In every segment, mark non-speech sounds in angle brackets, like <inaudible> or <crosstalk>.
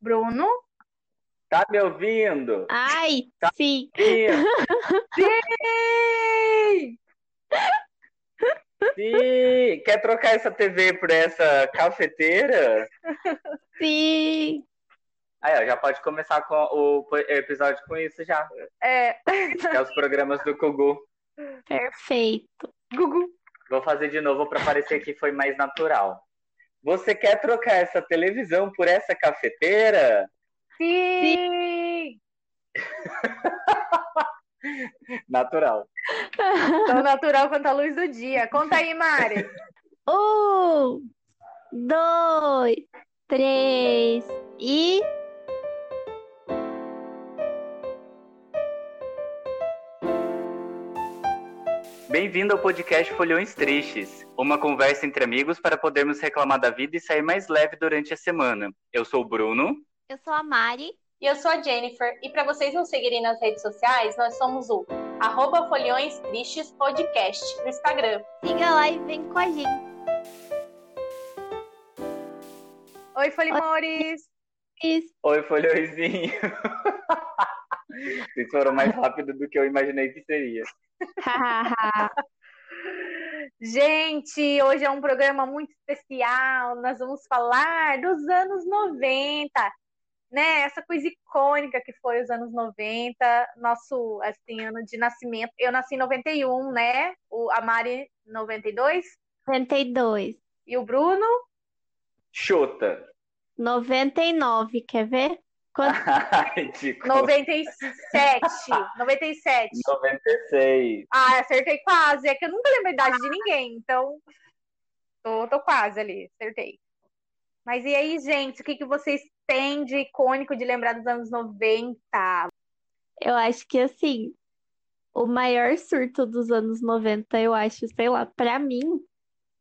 Bruno? Tá me ouvindo? Ai, Tá. sim. Sim! <laughs> Sim! Sim! Quer trocar essa TV por essa cafeteira? Sim. Aí, ó, já pode começar com o episódio com isso já. É, É os programas do Gugu. Perfeito. Gugu. Vou fazer de novo para parecer que foi mais natural. Você quer trocar essa televisão por essa cafeteira? Sim! <laughs> Natural. Tão natural quanto a luz do dia. Conta aí, Mari. <laughs> Um, dois, três e. Bem-vindo ao podcast Folhões Tristes, uma conversa entre amigos para podermos reclamar da vida e sair mais leve durante a semana. Eu sou o Bruno. Eu sou a Mari. E eu sou a Jennifer, e para vocês nos seguirem nas redes sociais, nós somos o arroba Folhões Tristes Podcast no Instagram. Siga lá e vem com a gente. Oi, Folimores. Isso. Oi, Folhõezinho. <laughs> Vocês foram mais rápido do que eu imaginei que seria. <laughs> Gente, hoje é um programa muito especial. Nós vamos falar dos anos 90, né? Essa coisa icônica que foi os anos 90, nosso assim, ano de nascimento. Eu nasci em 91, né? O, a Mari 92 92. e o Bruno Chuta. 99, quer ver? Quanto? Ridículo. 97. 97. 96. Ah, acertei quase. É que eu nunca lembro a idade de ninguém, então tô, tô quase ali, acertei. Mas e aí, gente, o que, que vocês têm de icônico de lembrar dos anos 90? Eu acho que assim, o maior surto dos anos 90, eu acho, sei lá, pra mim,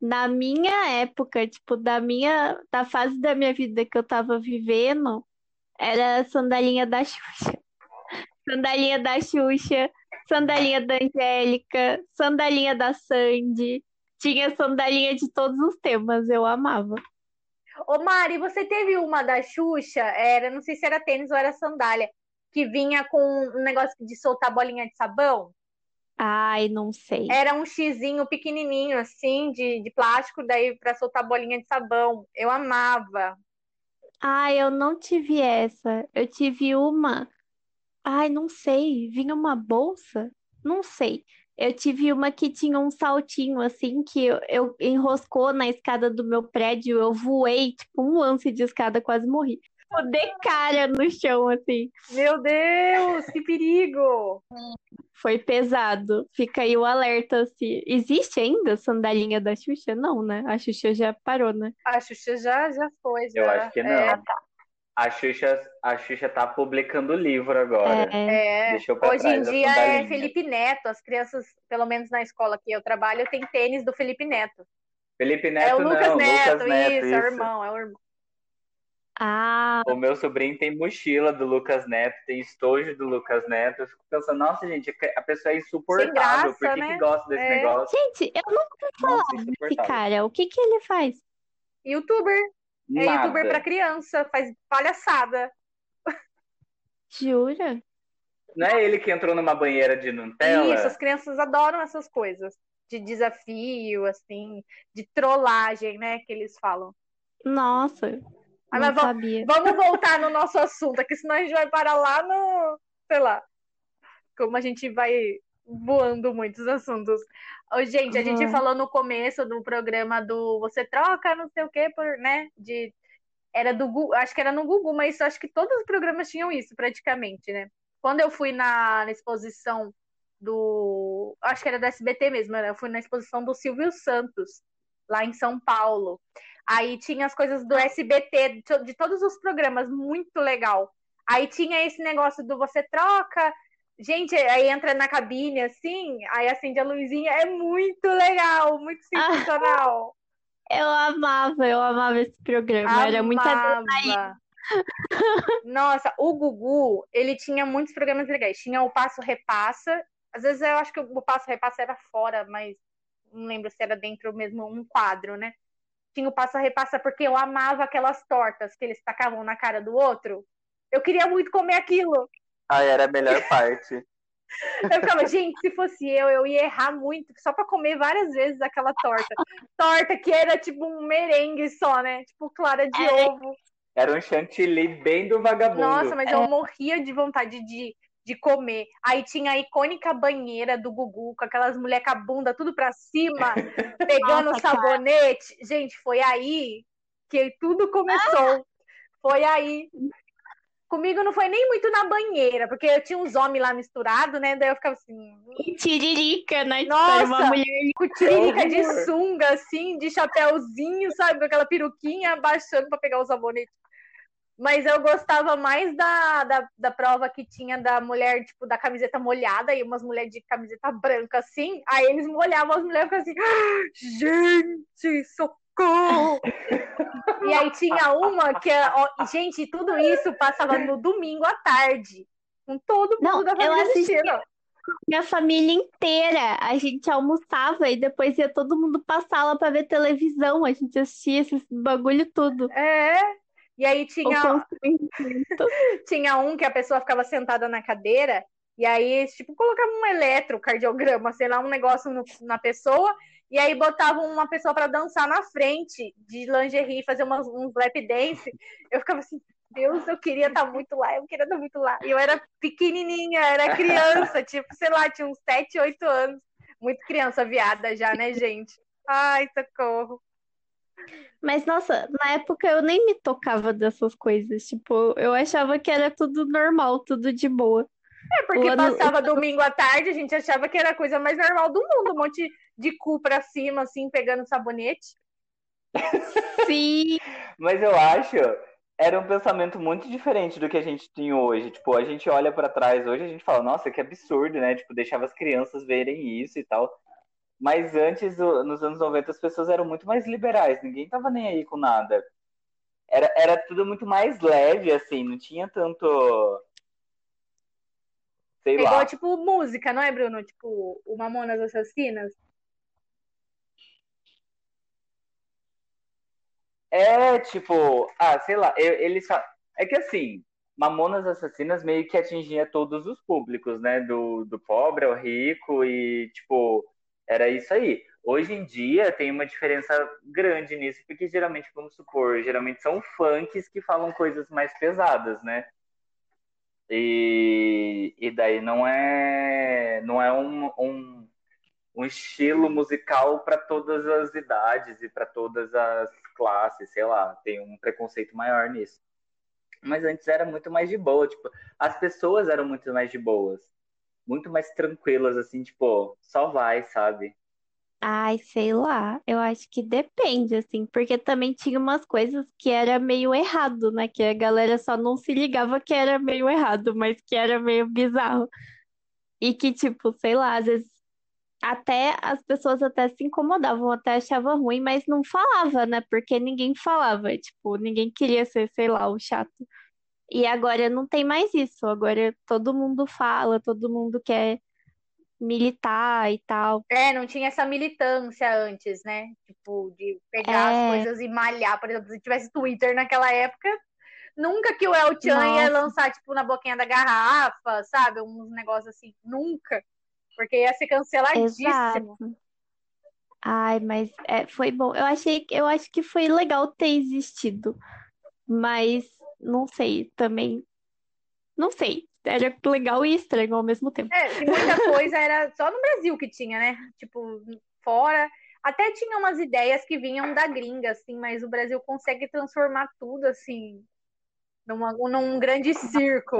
na minha época, tipo, da minha, da fase da minha vida que eu tava vivendo, era sandalinha da Xuxa. Sandalinha da Xuxa, sandalinha da Angélica, sandalinha da Sandy. Tinha sandalinha de todos os temas, eu amava. Ô, Mari, você teve uma da Xuxa, era, não sei se era tênis ou era sandália, que vinha com um negócio de soltar bolinha de sabão? Ai, não sei. Era um xizinho pequenininho, assim, de, de plástico, daí pra soltar bolinha de sabão. Eu amava. Ai, eu não tive essa. Eu tive uma. Ai, não sei. Vinha uma bolsa? Não sei. Eu tive uma que tinha um saltinho assim que eu, eu enroscou na escada do meu prédio. Eu voei, tipo, um lance de escada, quase morri. Eu dei cara no chão, assim. Meu Deus, que perigo! Foi pesado. Fica aí o alerta, assim. Existe ainda a sandalinha da Xuxa? Não, né? A Xuxa já parou, né? A Xuxa já, já foi, já. Eu acho que não. É, A Xuxa, a Xuxa tá publicando livro agora. É. É, Deixou pra hoje em dia é. Felipe Neto. As crianças, pelo menos na escola que eu trabalho, tem tênis do Felipe Neto. Felipe É Neto o Lucas não, Neto, Lucas Neto, isso, é o isso. irmão, é o irmão. Ah, O meu sobrinho tem mochila do Lucas Neto, tem estojo do Lucas Neto. Eu fico pensando, nossa, gente, a pessoa é insuportável. graça, Por que, né? que gosta desse É. negócio? gente, eu nunca ouvi falar Nossa, desse cara. O que que ele faz? Youtuber. É Nada. youtuber pra criança, faz palhaçada. Jura? Não é ele que entrou numa banheira de Nutella? Isso, as crianças adoram essas coisas. De desafio, assim, de trollagem, né? Que eles falam. Nossa, não mas vamos- sabia. Vamos voltar no nosso assunto aqui, senão a gente vai parar lá no. Sei lá. Como a gente vai voando muitos assuntos. Ô, gente, a gente Uhum. falou no começo do programa do Você troca não sei o que por, né? De. Era do Google, acho que era no Google, mas acho que todos os programas tinham isso praticamente, né? Quando eu fui na, na exposição do. Acho que era do SBT mesmo, né? Eu fui na exposição do Silvio Santos, lá em São Paulo. Aí tinha as coisas do SBT, de to- de todos os programas, muito legal. Aí tinha esse negócio do você troca. Gente, aí entra na cabine assim, aí acende a luzinha. É muito legal, muito sensacional. <laughs> Eu amava, eu amava esse programa. Era muita Amava. Nossa, o Gugu, ele tinha muitos programas legais. Tinha o Passo Repassa. Às vezes eu acho que o Passo Repassa era fora, mas não lembro se era dentro mesmo um quadro, né? Tinha o passa-repassa, porque eu amava aquelas tortas que eles tacavam na cara do outro. Eu queria muito comer aquilo. Ah, era a melhor parte. <laughs> Eu ficava, gente, se fosse eu, eu ia errar muito, só pra comer várias vezes aquela torta. Torta que era tipo um merengue só, né? Tipo clara de É. ovo. Era um chantilly bem do vagabundo. Nossa, mas eu morria de vontade de, de comer. Aí tinha a icônica banheira do Gugu, com aquelas mulheres com a bunda tudo pra cima, <laughs> pegando Nossa, sabonete. Gente, foi aí que tudo começou. Foi aí. Comigo não foi nem muito na banheira, porque eu tinha uns homens lá misturados, né? Daí eu ficava assim, E tiririca, né? Tipo, Nossa! uma mulher com tiririca de sunga, assim, de chapéuzinho, sabe? Com aquela peruquinha abaixando pra pegar o sabonete. Mas eu gostava mais da, da, da prova que tinha da mulher, tipo, da camiseta molhada e umas mulheres de camiseta branca, assim. Aí eles molhavam as mulheres e assim, "Ah, gente, socorro! e aí tinha uma que, ó, gente, tudo isso passava no domingo à tarde. Com todo mundo Não, da família assisti- assistindo. minha família inteira. A gente almoçava e depois ia todo mundo pra sala pra ver televisão. A gente assistia esses bagulho tudo. É. E aí tinha, <laughs> tinha um que a pessoa ficava sentada na cadeira e aí, tipo, colocava um eletrocardiograma, sei lá, um negócio no- na pessoa, e aí botavam uma pessoa pra dançar na frente de lingerie, fazer umas, uns lap dance. Eu ficava assim, Deus, eu queria estar muito lá, eu queria estar muito lá. E eu era pequenininha, era criança, <laughs> tipo, sei lá, tinha uns 7, 8 anos. Muito criança viada já, né, gente? Ai, socorro. Mas, nossa, na época eu nem me tocava dessas coisas. Tipo, eu achava que era tudo normal, tudo de boa. É porque ano- passava domingo à tarde, a gente achava que era a coisa mais normal do mundo, um monte de cu pra cima, assim, pegando sabonete. Sim, <laughs> Mas eu acho era um pensamento muito diferente do que a gente tem hoje. Tipo, a gente olha pra trás hoje a gente fala, nossa, que absurdo, né? Tipo, deixava as crianças verem isso e tal. Mas antes, nos anos 90, as pessoas eram muito mais liberais, ninguém tava nem aí com nada. Era, era tudo muito mais leve, assim, não tinha tanto. Sei É igual, lá. tipo, música, não é, Bruno? Tipo, o Mamonas Assassinas. É, tipo, ah, sei lá, eles É que assim, Mamonas Assassinas meio que atingia todos os públicos, né? Do, do pobre ao rico e, tipo, era isso aí. Hoje em dia tem uma diferença grande nisso, porque geralmente, vamos supor, geralmente são funks que falam coisas mais pesadas, né? E, e daí não é, não é um, um, um estilo musical para todas as idades e para todas as classes, sei lá, tem um preconceito maior nisso. Mas antes era muito mais de boa, tipo, as pessoas eram muito mais de boas, muito mais tranquilas, assim, tipo, só vai, sabe? ai, sei lá. Eu acho que depende, assim, porque também tinha umas coisas que era meio errado, né? Que a galera só não se ligava que era meio errado, mas que era meio bizarro. E que, tipo, sei lá, às vezes até as pessoas até se incomodavam, até achavam ruim, mas não falava, né? Porque ninguém falava, tipo, ninguém queria ser, sei lá, o chato. E agora não tem mais isso. Agora todo mundo fala, todo mundo quer militar e tal. É, não tinha essa militância antes, né? Tipo, de pegar É. as coisas e malhar. Por exemplo, se tivesse Twitter naquela época, nunca que o El Chan ia lançar, tipo, na boquinha da garrafa, sabe? Uns negócios assim. Nunca. Porque ia ser canceladíssimo. Exato. Ai, mas é, foi bom. Eu achei, eu acho que foi legal ter existido, mas não sei também. Não sei. Era legal e estranho ao mesmo tempo. É, muita <laughs> coisa era só no Brasil que tinha, né? Tipo, fora. Até tinha umas ideias que vinham da gringa, assim, mas o Brasil consegue transformar tudo, assim, numa, num grande circo.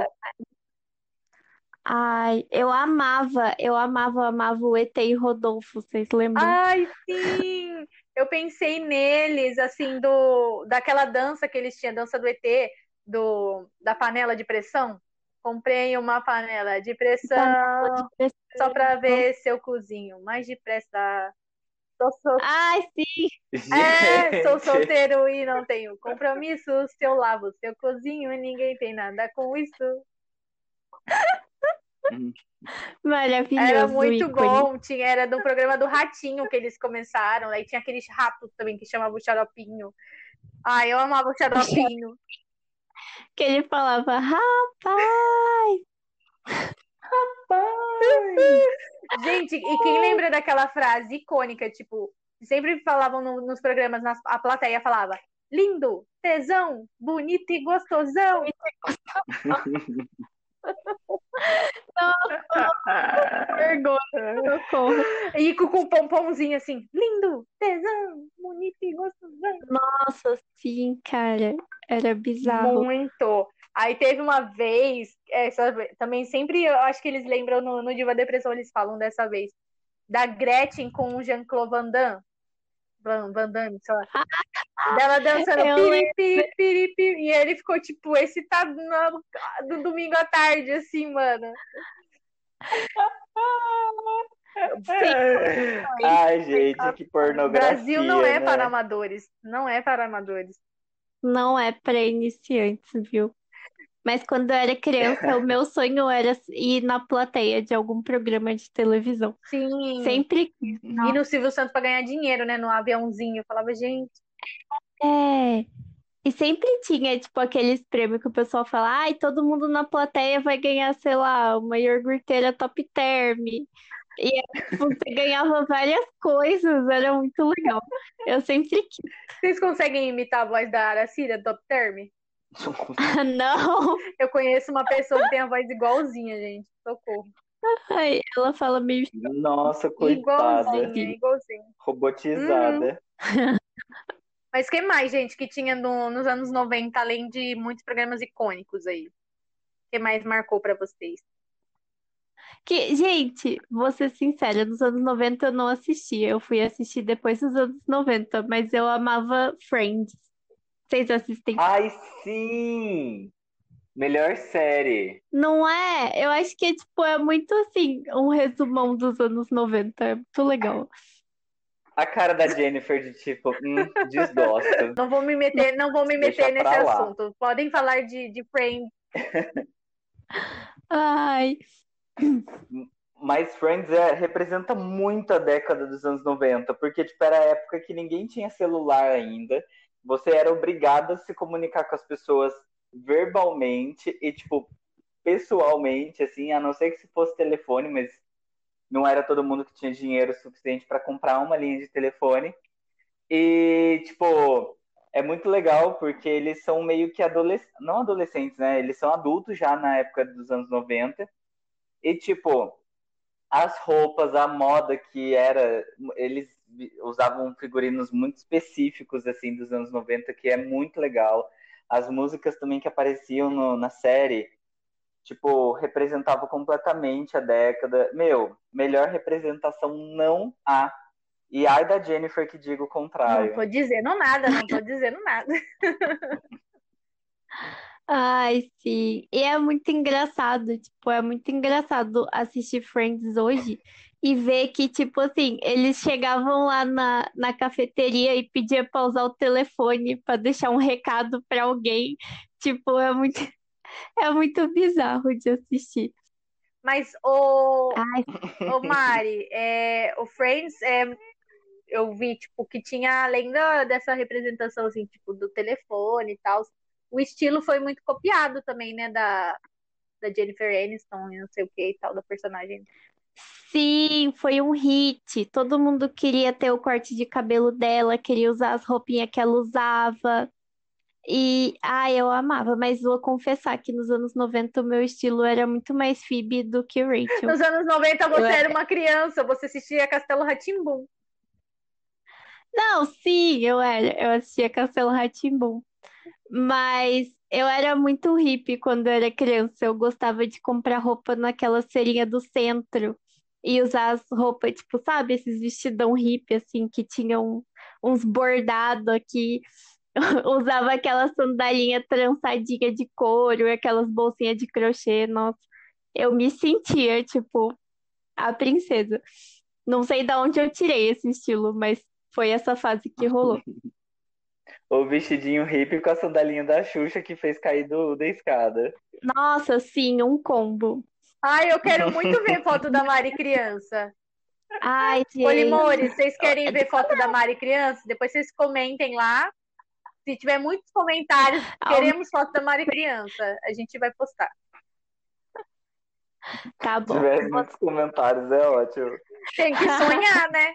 Ai, eu amava, eu amava, amava o ET e Rodolfo, vocês lembram? Ai, sim! Eu pensei neles, assim, do daquela dança que eles tinham, dança do ET, do, da panela de pressão. Comprei uma panela de pressão só pra ver se eu cozinho mais depressa. Sou, sol... Ai, sim! é, sou solteiro e não tenho compromisso. Se eu lavo, se eu cozinho, ninguém tem nada com isso. Maravilhoso. Era muito ícone. bom. Tinha, era do programa do Ratinho que eles começaram. Aí tinha aqueles ratos também que chamava o Xaropinho. Ai, eu amava o Xaropinho. Que ele falava, rapaz! Gente, e quem lembra daquela frase icônica, tipo, sempre falavam no- nos programas, nas- a plateia falava lindo, tesão, bonito e gostosão. <laughs> Vergonha, socorro. <laughs> E com, o pompomzinho assim, lindo, tesão, bonito e gostosão. Nossa, sim, cara. Era bizarro. Muito. Aí teve uma vez, essa, também sempre, eu acho que eles lembram no, no Diva Depressão, eles falam dessa vez, da Gretchen com o Jean-Claude Van Damme. Van, Van Damme, sei lá. Dela dançando Eu piri, piri, piri, piri, e ele ficou, tipo, excitado no, do domingo à tarde, assim, mano. Ai, gente, que pornografia. Brasil não é né? para amadores. Não é para amadores. Não é para iniciantes, viu? Mas quando eu era criança, o meu sonho era ir na plateia de algum programa de televisão. Sim. Sempre quis. E no Silvio Santos para ganhar dinheiro, né? No aviãozinho. Eu falava, gente. É. E sempre tinha, tipo, aqueles prêmios que o pessoal fala, ai, todo mundo na plateia vai ganhar, sei lá, uma iogurteira top term. E tipo, você ganhava várias coisas, era muito legal. Eu sempre quis. Vocês conseguem imitar a voz da Aracida, Top Term? <laughs> Não, Eu conheço uma pessoa que tem a voz igualzinha, gente. Socorro. ai, ela fala meio. Nossa, coitada. Igualzinha, igualzinha. Robotizada. <laughs> Mas que mais, gente, que tinha no- nos anos 90, além de muitos programas icônicos aí? O que mais marcou pra vocês? Que, gente, vou ser sincera, nos anos 90 eu não assistia, eu fui assistir depois dos anos 90, mas eu amava Friends. Vocês assistem? Ai, sim! Melhor série. Não é? Eu acho que tipo, é muito assim, um resumão dos anos 90. É muito legal. A cara da Jennifer de tipo, hum, desgosto. Não vou me meter, não vou me meter nesse lá. assunto. Podem falar de, de Friends. <laughs> Ai, Mas Friends é- representa muito a década dos anos 90, porque tipo, era a época que ninguém tinha celular ainda. Você era obrigado a se comunicar com as pessoas verbalmente e, tipo, pessoalmente, assim, a não ser que se fosse telefone, mas não era todo mundo que tinha dinheiro suficiente para comprar uma linha de telefone. E, tipo, é muito legal porque eles são meio que adolescentes, não adolescentes, né? Eles são adultos já na época dos anos 90. E, tipo, as roupas, a moda que era, eles usavam figurinos muito específicos, assim, dos anos 90, que é muito legal. As músicas também que apareciam no- na série, tipo, representavam completamente a década. Meu, melhor representação não há. E ai da Jennifer que diga o Não contrário. tô dizendo nada, não tô dizendo nada. <laughs> ai, sim. E é muito engraçado, tipo, é muito engraçado assistir Friends hoje e ver que, tipo assim, eles chegavam lá na, na cafeteria e pediam pra usar o telefone pra deixar um recado pra alguém. Tipo, é muito, <laughs> é muito bizarro de assistir. Mas o, Ai, Ô Mari, é, o Friends, é, eu vi, tipo, que tinha, além da, dessa representação, assim, tipo, do telefone e tal, o estilo foi muito copiado também, né, da, da Jennifer Aniston e não sei o que e tal, da personagem. Sim, foi um hit. Todo mundo queria ter o corte de cabelo dela, queria usar as roupinhas que ela usava. E, ai, eu amava, mas vou confessar que nos anos 90 o meu estilo era muito mais Phoebe do que Rachel. Nos anos 90 você Eu era uma criança, você assistia Castelo Rá-Tim-Bum. Não, sim, eu era. Eu assistia Castelo rá Mas eu era muito hippie quando eu era criança. Eu gostava de comprar roupa naquela feirinha do centro e usar as roupas, tipo, sabe, esses vestidão hippie, assim, que tinham uns bordados aqui. <laughs> Usava aquela sandalinha trançadinha de couro aquelas bolsinhas de crochê. Nossa, eu me sentia, tipo, a princesa. Não sei de onde eu tirei esse estilo, mas foi essa fase que rolou. <laughs> O vestidinho hippie com a sandalinha da Xuxa que fez cair do, da escada. Nossa, sim, um combo. Ai, eu quero muito ver <laughs> foto da Mari criança. Ai, gente. Polimores, vocês querem ver foto da Mari criança? Depois vocês comentem lá. Se tiver muitos comentários, queremos foto da Mari criança. A gente vai postar. Tá bom. Se tiver muitos comentários, é ótimo. Tem que sonhar, né?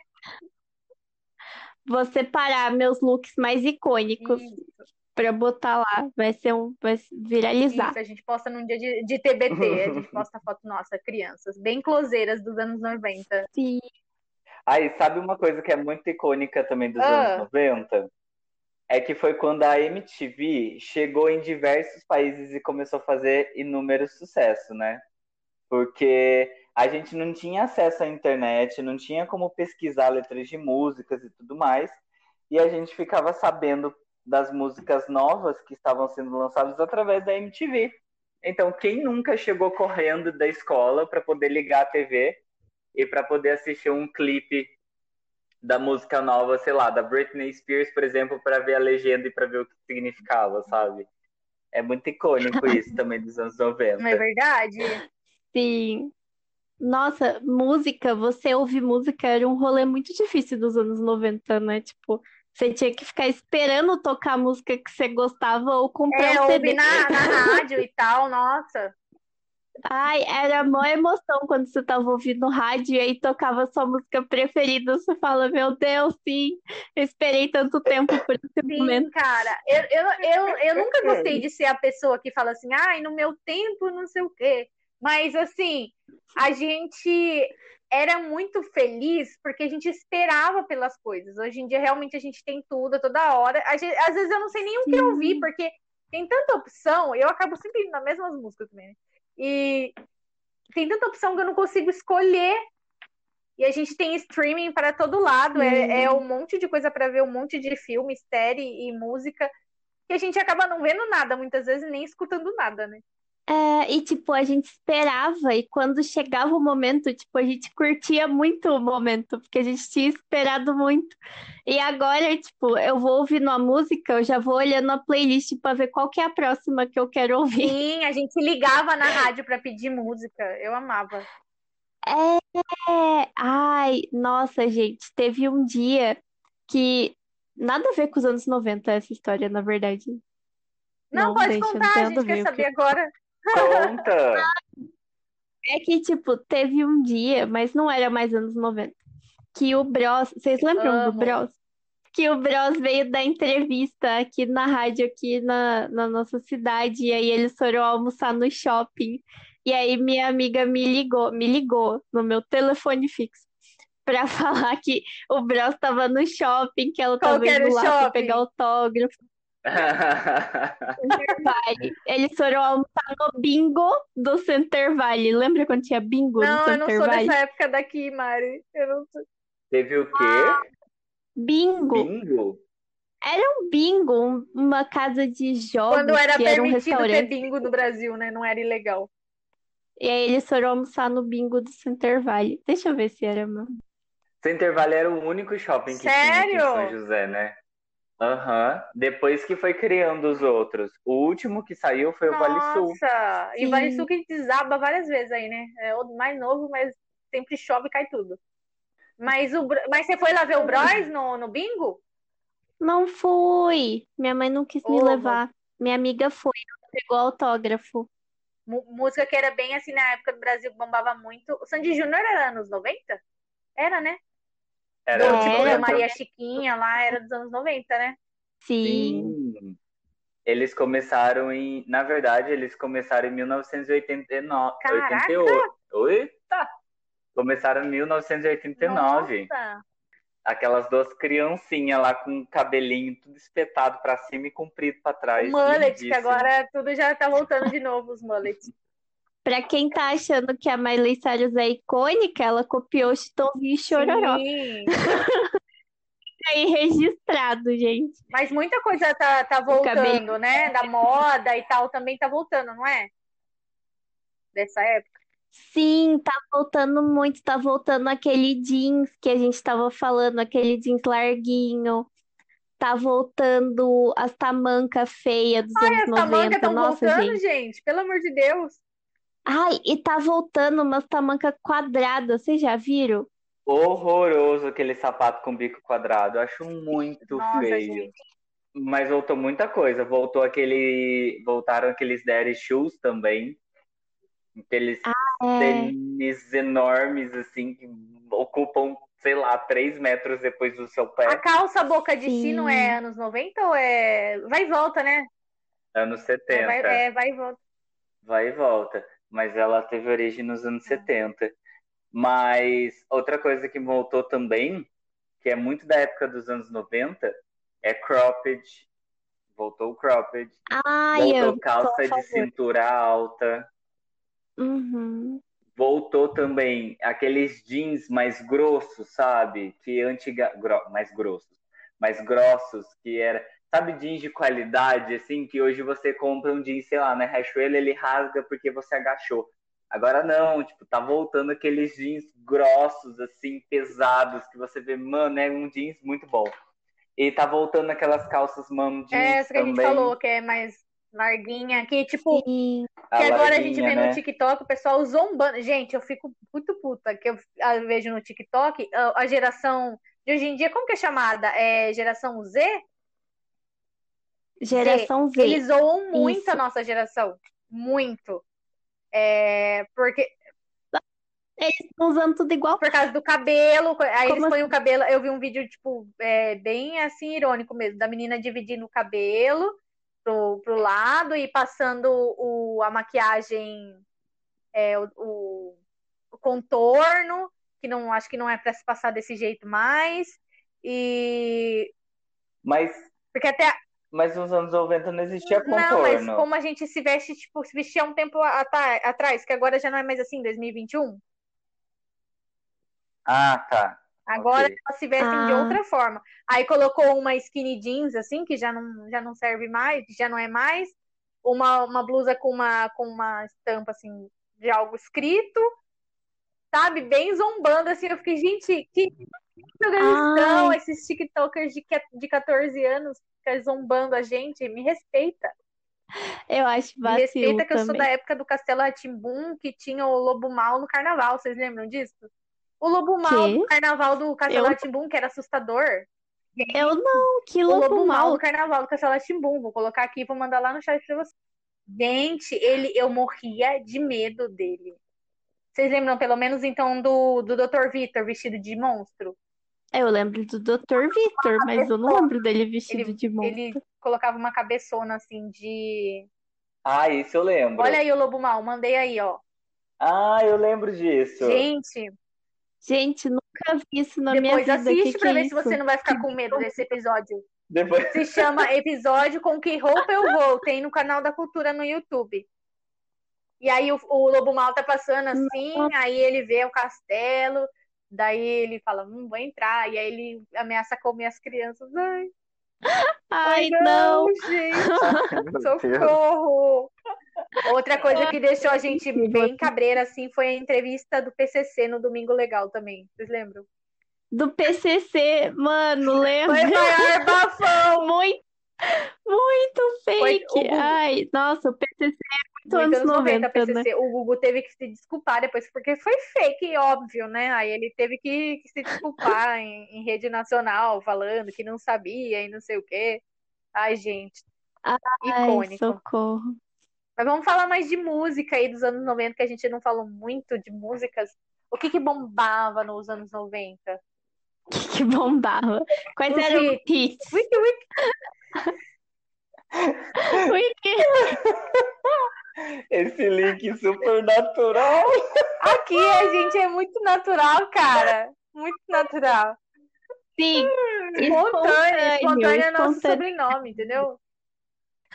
Vou separar meus looks mais icônicos Isso, pra botar lá. Vai ser um. Vai viralizar. isso, a gente posta num dia de, de TBT. A gente <laughs> posta foto nossa, crianças, bem closeiras dos anos 90. Sim. Aí, sabe uma coisa que é muito icônica também dos Ah. anos 90? É que foi quando a MTV chegou em diversos países e começou a fazer inúmeros sucessos, né? Porque a gente não tinha acesso à internet, não tinha como pesquisar letras de músicas e tudo mais, e a gente ficava sabendo das músicas novas que estavam sendo lançadas através da MTV. Então, quem nunca chegou correndo da escola para poder ligar a TV e para poder assistir um clipe da música nova, sei lá, da Britney Spears, por exemplo, para ver a legenda e para ver o que significava, sabe? É muito icônico isso <laughs> também dos anos 90. Não é verdade? Sim. Nossa, música, você ouvir música era um rolê muito difícil dos anos 90, né? Tipo, você tinha que ficar esperando tocar a música que você gostava ou comprar É, um CD. na, na rádio e tal, nossa. Ai, era uma emoção quando você tava ouvindo rádio e aí tocava sua música preferida. Você fala, meu Deus, sim, eu esperei tanto tempo por esse Sim, momento. cara. Eu, eu, eu, eu nunca gostei de ser a pessoa que fala assim, ai, no meu tempo, não sei o quê. Mas, assim, a gente era muito feliz porque a gente esperava pelas coisas. Hoje em dia, realmente, a gente tem tudo, toda hora. Gente- às vezes eu não sei nem o que Sim. ouvir, porque tem tanta opção. Eu acabo sempre indo nas mesmas músicas também, né? E tem tanta opção que eu não consigo escolher. E a gente tem streaming para todo lado, é, é um monte de coisa para ver, um monte de filme, série e música, que a gente acaba não vendo nada muitas vezes, nem escutando nada, né? É, e tipo, a gente esperava, e quando chegava o momento, tipo, a gente curtia muito o momento, porque a gente tinha esperado muito. E agora, tipo, eu vou ouvindo a música, eu já vou olhando a playlist pra ver qual que é a próxima que eu quero ouvir. Sim, a gente ligava na rádio para pedir música, eu amava. É, ai, nossa, gente, teve um dia que nada a ver com os anos 90 essa história, na verdade. Não, Não, pode deixa, não contar, tem a gente quer saber agora. Conta! <laughs> É que, tipo, teve um dia, mas não era mais anos 90, que o Bros, vocês lembram do. Bros? Que o Bros veio dar entrevista aqui na rádio, aqui na, na nossa cidade, e aí eles foram almoçar no shopping. E aí minha amiga me ligou, me ligou no meu telefone fixo pra <laughs> falar que o Bros tava no shopping, que ela Qual tava que era indo o lá pra shopping? pegar autógrafo. Center <laughs> Valley. Eles foram almoçar no bingo do Center Valley. Lembra quando tinha bingo no Não, eu não Center sou Valley? dessa época daqui, Mari. Eu não sou. Teve o quê? Bingo. Bingo? Era um bingo, um- uma casa de jogos Quando era que era um permitido ter restaurante. bingo no Brasil, né? Não era ilegal. E aí eles foram almoçar no bingo do Center Valley. Deixa eu ver se era meu. Center Valley era o único shopping que tinha aqui em Sério? São José, né? Aham. Depois que foi criando os outros. O último que saiu foi o Vale Sul. Nossa! E Sim. Vale Sul que desaba várias vezes aí, né? É o mais novo, mas sempre chove e cai tudo. Mas, o, mas você foi lá ver o Bros no, no bingo? Não fui. Minha mãe não quis me levar. Minha amiga foi, ela pegou autógrafo. Música que era bem assim na época do Brasil, bombava muito. O Sandy Júnior era anos 90? Era, né? Era os tipo, Era. da 90. Maria Chiquinha lá, era dos anos 90, né? Sim. Sim. Eles começaram em. Na verdade, eles começaram em 1989. Caraca! 88. Eita! Começaram em 1989. Nossa! Aquelas duas criancinhas lá com o cabelinho tudo espetado pra cima e comprido pra trás. O mullet, que agora tudo já tá voltando de novo, os mullets. <laughs> Pra quem tá achando que a Miley Cyrus é icônica, ela copiou Chitãozinho e Chororó. Sim. <laughs> Aí registrado, gente. Mas muita coisa tá, tá voltando, né? Da moda e tal também tá voltando, não é? Dessa época. Sim, tá voltando muito, tá voltando aquele jeans que a gente tava falando, aquele jeans larguinho. Tá voltando as tamancas feias dos Ai, anos as tamancas 90. estão Nossa, voltando, gente. gente. Pelo amor de Deus. Ai, e tá voltando umas tamanca quadradas, vocês já viram? Horroroso aquele sapato com bico quadrado. Eu acho muito Nossa, feio. gente. Mas voltou muita coisa. Voltou aquele. Voltaram aqueles daddy shoes também. Aqueles É, tênis enormes, assim, que ocupam, sei lá, três metros depois do seu A pé. calça boca de sino é anos 90 ou é. Vai e volta, né? Anos É, 70. vai, é, vai e volta. Vai e volta. Mas ela teve origem nos anos 70. Mas outra coisa que voltou também, que é muito da época dos anos 90, é cropped. Voltou o cropped. ai, eu Voltou calça sou a de cintura alta. Uhum. Voltou também aqueles jeans mais grossos, sabe? Que antiga... mais grossos. Mais grossos, que era... Sabe jeans de qualidade, assim? Que hoje você compra um jeans, sei lá, na Riachuelo, ele rasga porque você agachou. Agora não, tipo, tá voltando aqueles jeans grossos, assim, pesados, que você vê, mano, é um jeans muito bom. E tá voltando aquelas calças mano jeans É essa que a gente também. falou, que é mais larguinha, que tipo, Sim. a que agora a gente vê né? no TikTok o pessoal zombando. Gente, eu fico muito puta que eu vejo no TikTok a a geração de hoje em dia, como que é chamada? É geração Z? Geração Z. Eles zoam muito Isso. a nossa geração. Muito. É, porque Eles estão usando tudo igual. por causa do cabelo, aí Como eles põem o cabelo. Eu vi um vídeo, tipo, é, bem assim, irônico mesmo, da menina dividindo o cabelo pro, pro lado e passando o, a maquiagem, é, o, o, o contorno, que não acho que não é pra se passar desse jeito mais. E Mas, porque até mas nos anos 90 não existia Não, mas contorno. como a gente se veste, tipo, se vestia um tempo atrás, que agora já não é mais assim, 2021. Ah, tá. Agora Ok. elas se vestem de Ah. outra forma. Aí colocou uma skinny jeans, assim, que já não, já não serve mais, que já não é mais. Uma, uma blusa com uma, com uma estampa, assim, de algo escrito. Sabe? Bem zombando, assim. Eu fiquei, gente, que Ai. Esses tiktokers de, que- de 14 anos ficam zombando a gente. Me respeita. Eu acho Me vacilo respeita que eu sou da época do Castelo Rá-Tim-Bum, que tinha o Lobo Mal no carnaval. Vocês lembram disso? O Lobo Mal Quê? do carnaval do Castelo Eu- que era assustador. Eu não, que O lobo Lobo Mal do carnaval do Castelo Rá-Tim-Bum. Vou colocar aqui e vou mandar lá no chat pra vocês. Gente, ele, eu morria de medo dele. Vocês lembram, pelo menos, então, do, do Dr. Vitor vestido de monstro? Eu lembro do Dr. Vitor, mas eu não lembro dele vestido Ele, de monstro. ele colocava uma cabeçona assim de. Ah, isso eu lembro. Olha aí o Lobo Mal, mandei aí, ó. Ah, eu lembro disso. Gente, Gente, nunca vi isso na minha depois vida. assiste que pra que é ver se isso? você não vai ficar com medo desse episódio. Depois... Se chama Episódio com Que Roupa Eu Vou. Tem no canal da Cultura no YouTube. E aí o, o Lobo Mal tá passando assim, aí ele vê o castelo, daí ele fala, hum, vou entrar. E aí ele ameaça comer as crianças. Ai, Ai, não. gente, <laughs> Meu Deus. socorro! Outra coisa que deixou a gente bem cabreira, assim, foi a entrevista do PCC no Domingo Legal também. Vocês lembram? Do PCC, mano, lembra? Foi o maior bafão! <laughs> Muito, muito fake. o. Ai, nossa, o PCC é muito anos 90, né? PCC. O Gugu teve que se desculpar depois, porque foi fake, óbvio, né? Aí ele teve que, que se desculpar <laughs> em, em rede nacional, falando que não sabia e não sei o quê. Ai, gente. Ai, Icônico. socorro. Mas vamos falar mais de música aí dos anos 90, que a gente não falou muito de músicas. O que que bombava nos anos 90? O que, que bombava? Quais Os eram os hits. hits? Wiki, wiki. <laughs> Wiki. <laughs> Esse link super natural. Aqui a gente é muito natural, cara. Muito natural. Sim, Espontâneo. Espontâneo é nosso sobrenome, entendeu?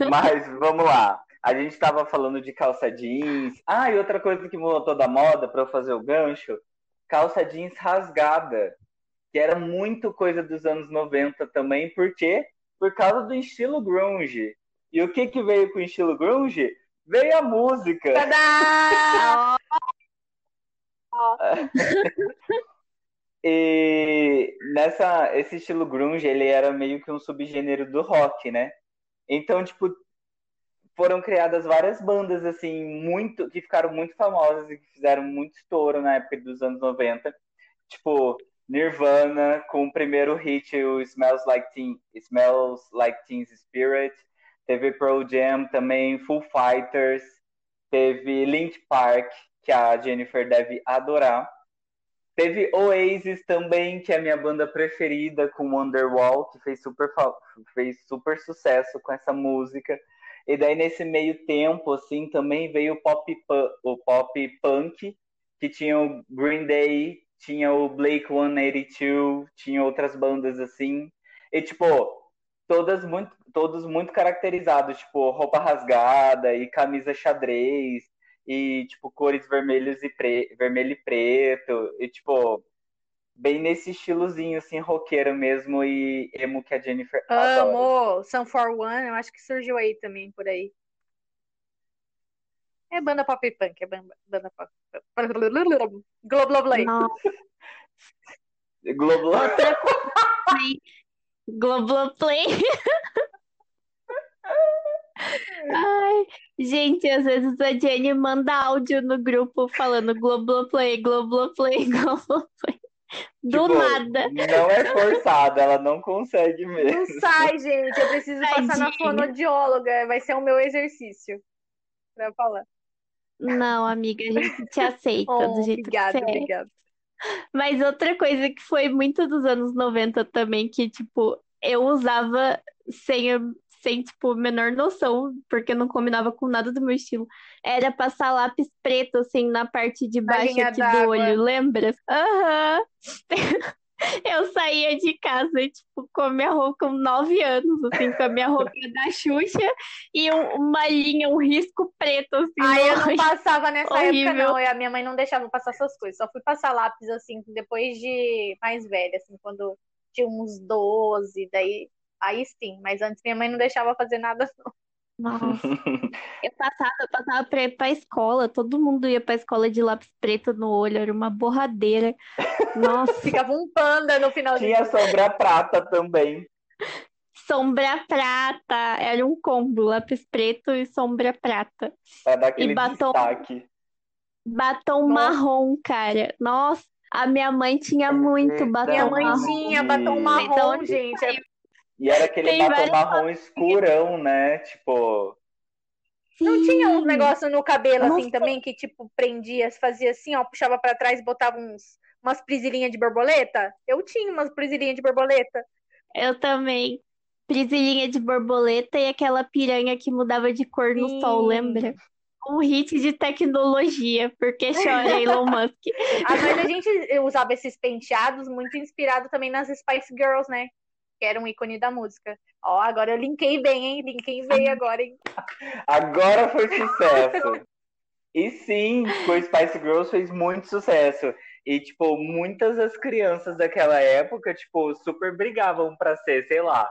Mas vamos lá. A gente estava falando de calça jeans. Ah, e outra coisa que voltou da moda para eu fazer o gancho: calça jeans rasgada. Que era muito coisa dos anos 90 também, por quê? Por causa do estilo grunge. E o que que veio com o estilo grunge? Veio a música. Tadá! <laughs> E nessa, esse estilo grunge, ele era meio que um subgênero do rock, né? Então, tipo, foram criadas várias bandas assim, muito que ficaram muito famosas e que fizeram muito estouro na época dos anos 90. Tipo, Nirvana com o primeiro hit, o Smells Like Teen, Smells Like Teen Spirit. Teve Pearl Jam também, Full Fighters, teve Link Park, que a Jennifer deve adorar. Teve Oasis também, que é a minha banda preferida, com Wonderwall, que fez super, fez super sucesso com essa música. E daí, nesse meio tempo, assim, também veio o pop, o pop punk, que tinha o Green Day, tinha o Blake 182, tinha outras bandas assim. E, tipo, todas muito, todos muito caracterizados, tipo, roupa rasgada e camisa xadrez e, tipo, cores vermelhos e pre... vermelho e preto, e, tipo, bem nesse estilozinho, assim, roqueiro mesmo e emo que a Jennifer Amo! Sun For One, eu acho que surgiu aí também, por aí. É banda pop punk, é banda, banda pop. Globoplay. Globoplay. Globoplay. Ai, gente, às vezes a Jenny manda áudio no grupo falando Globoplay, Globoplay, <laughs> Globoplay. Do Tipo, nada. Não é forçada, ela não consegue mesmo. Não sai, <laughs> gente. Eu preciso passar na Tadinha. fonoaudióloga. Vai ser o meu exercício pra falar. Não, amiga, a gente te aceita Oh, do jeito que obrigada, você é. obrigada. Mas outra coisa que foi muito dos anos 90 também, que, tipo, eu usava sem, sem, tipo, menor noção, porque não combinava com nada do meu estilo, era passar lápis preto, assim, na parte de baixo aqui do olho, lembra? Aham. <laughs> <laughs> Eu saía de casa, tipo, com a minha roupa com nove anos, assim, com a minha roupinha da Xuxa e um- uma linha, um risco preto, assim, Aí no eu não passava nessa época, Horrível. não. E a minha mãe não deixava passar essas coisas. Só fui passar lápis, assim, depois de mais velha, assim, quando tinha uns 12, daí. Aí sim, mas antes minha mãe não deixava fazer nada, não. Nossa. <laughs> Eu passava, eu passava pra ir pra escola, todo mundo ia pra escola de lápis preto no olho, era uma borradeira. Nossa, Ficava um panda no final de Tinha sombra prata também. sombra prata, era um combo, lápis preto e sombra prata. Pra dar aquele batom. destaque. Batom Nossa. marrom, cara. Nossa, a minha mãe tinha muito batom Minha Então, mãe marrom. tinha e- batom marrom, Então, gente. É- E era aquele Tem batom marrom escurão, né? Tipo, Não tinha uns Sim. negócios no cabelo, Não assim, também, que, tipo, prendia, fazia assim, ó, puxava pra trás, botava uns, umas prisilinhas de borboleta? Eu tinha umas prisilinhas de borboleta. Eu também. Prisilinha de borboleta e aquela piranha que mudava de cor no Sim. sol, lembra? Um hit de tecnologia, porque <laughs> chora Elon Musk. Ah, mas a gente usava esses penteados muito inspirado também nas Spice Girls, né? Que era um ícone da música. Ó, agora eu linkei bem, hein? Linkei bem agora, hein? <laughs> agora foi sucesso. E sim, o Spice Girls fez muito sucesso. E, tipo, muitas das crianças daquela época, tipo, super brigavam pra ser, sei lá,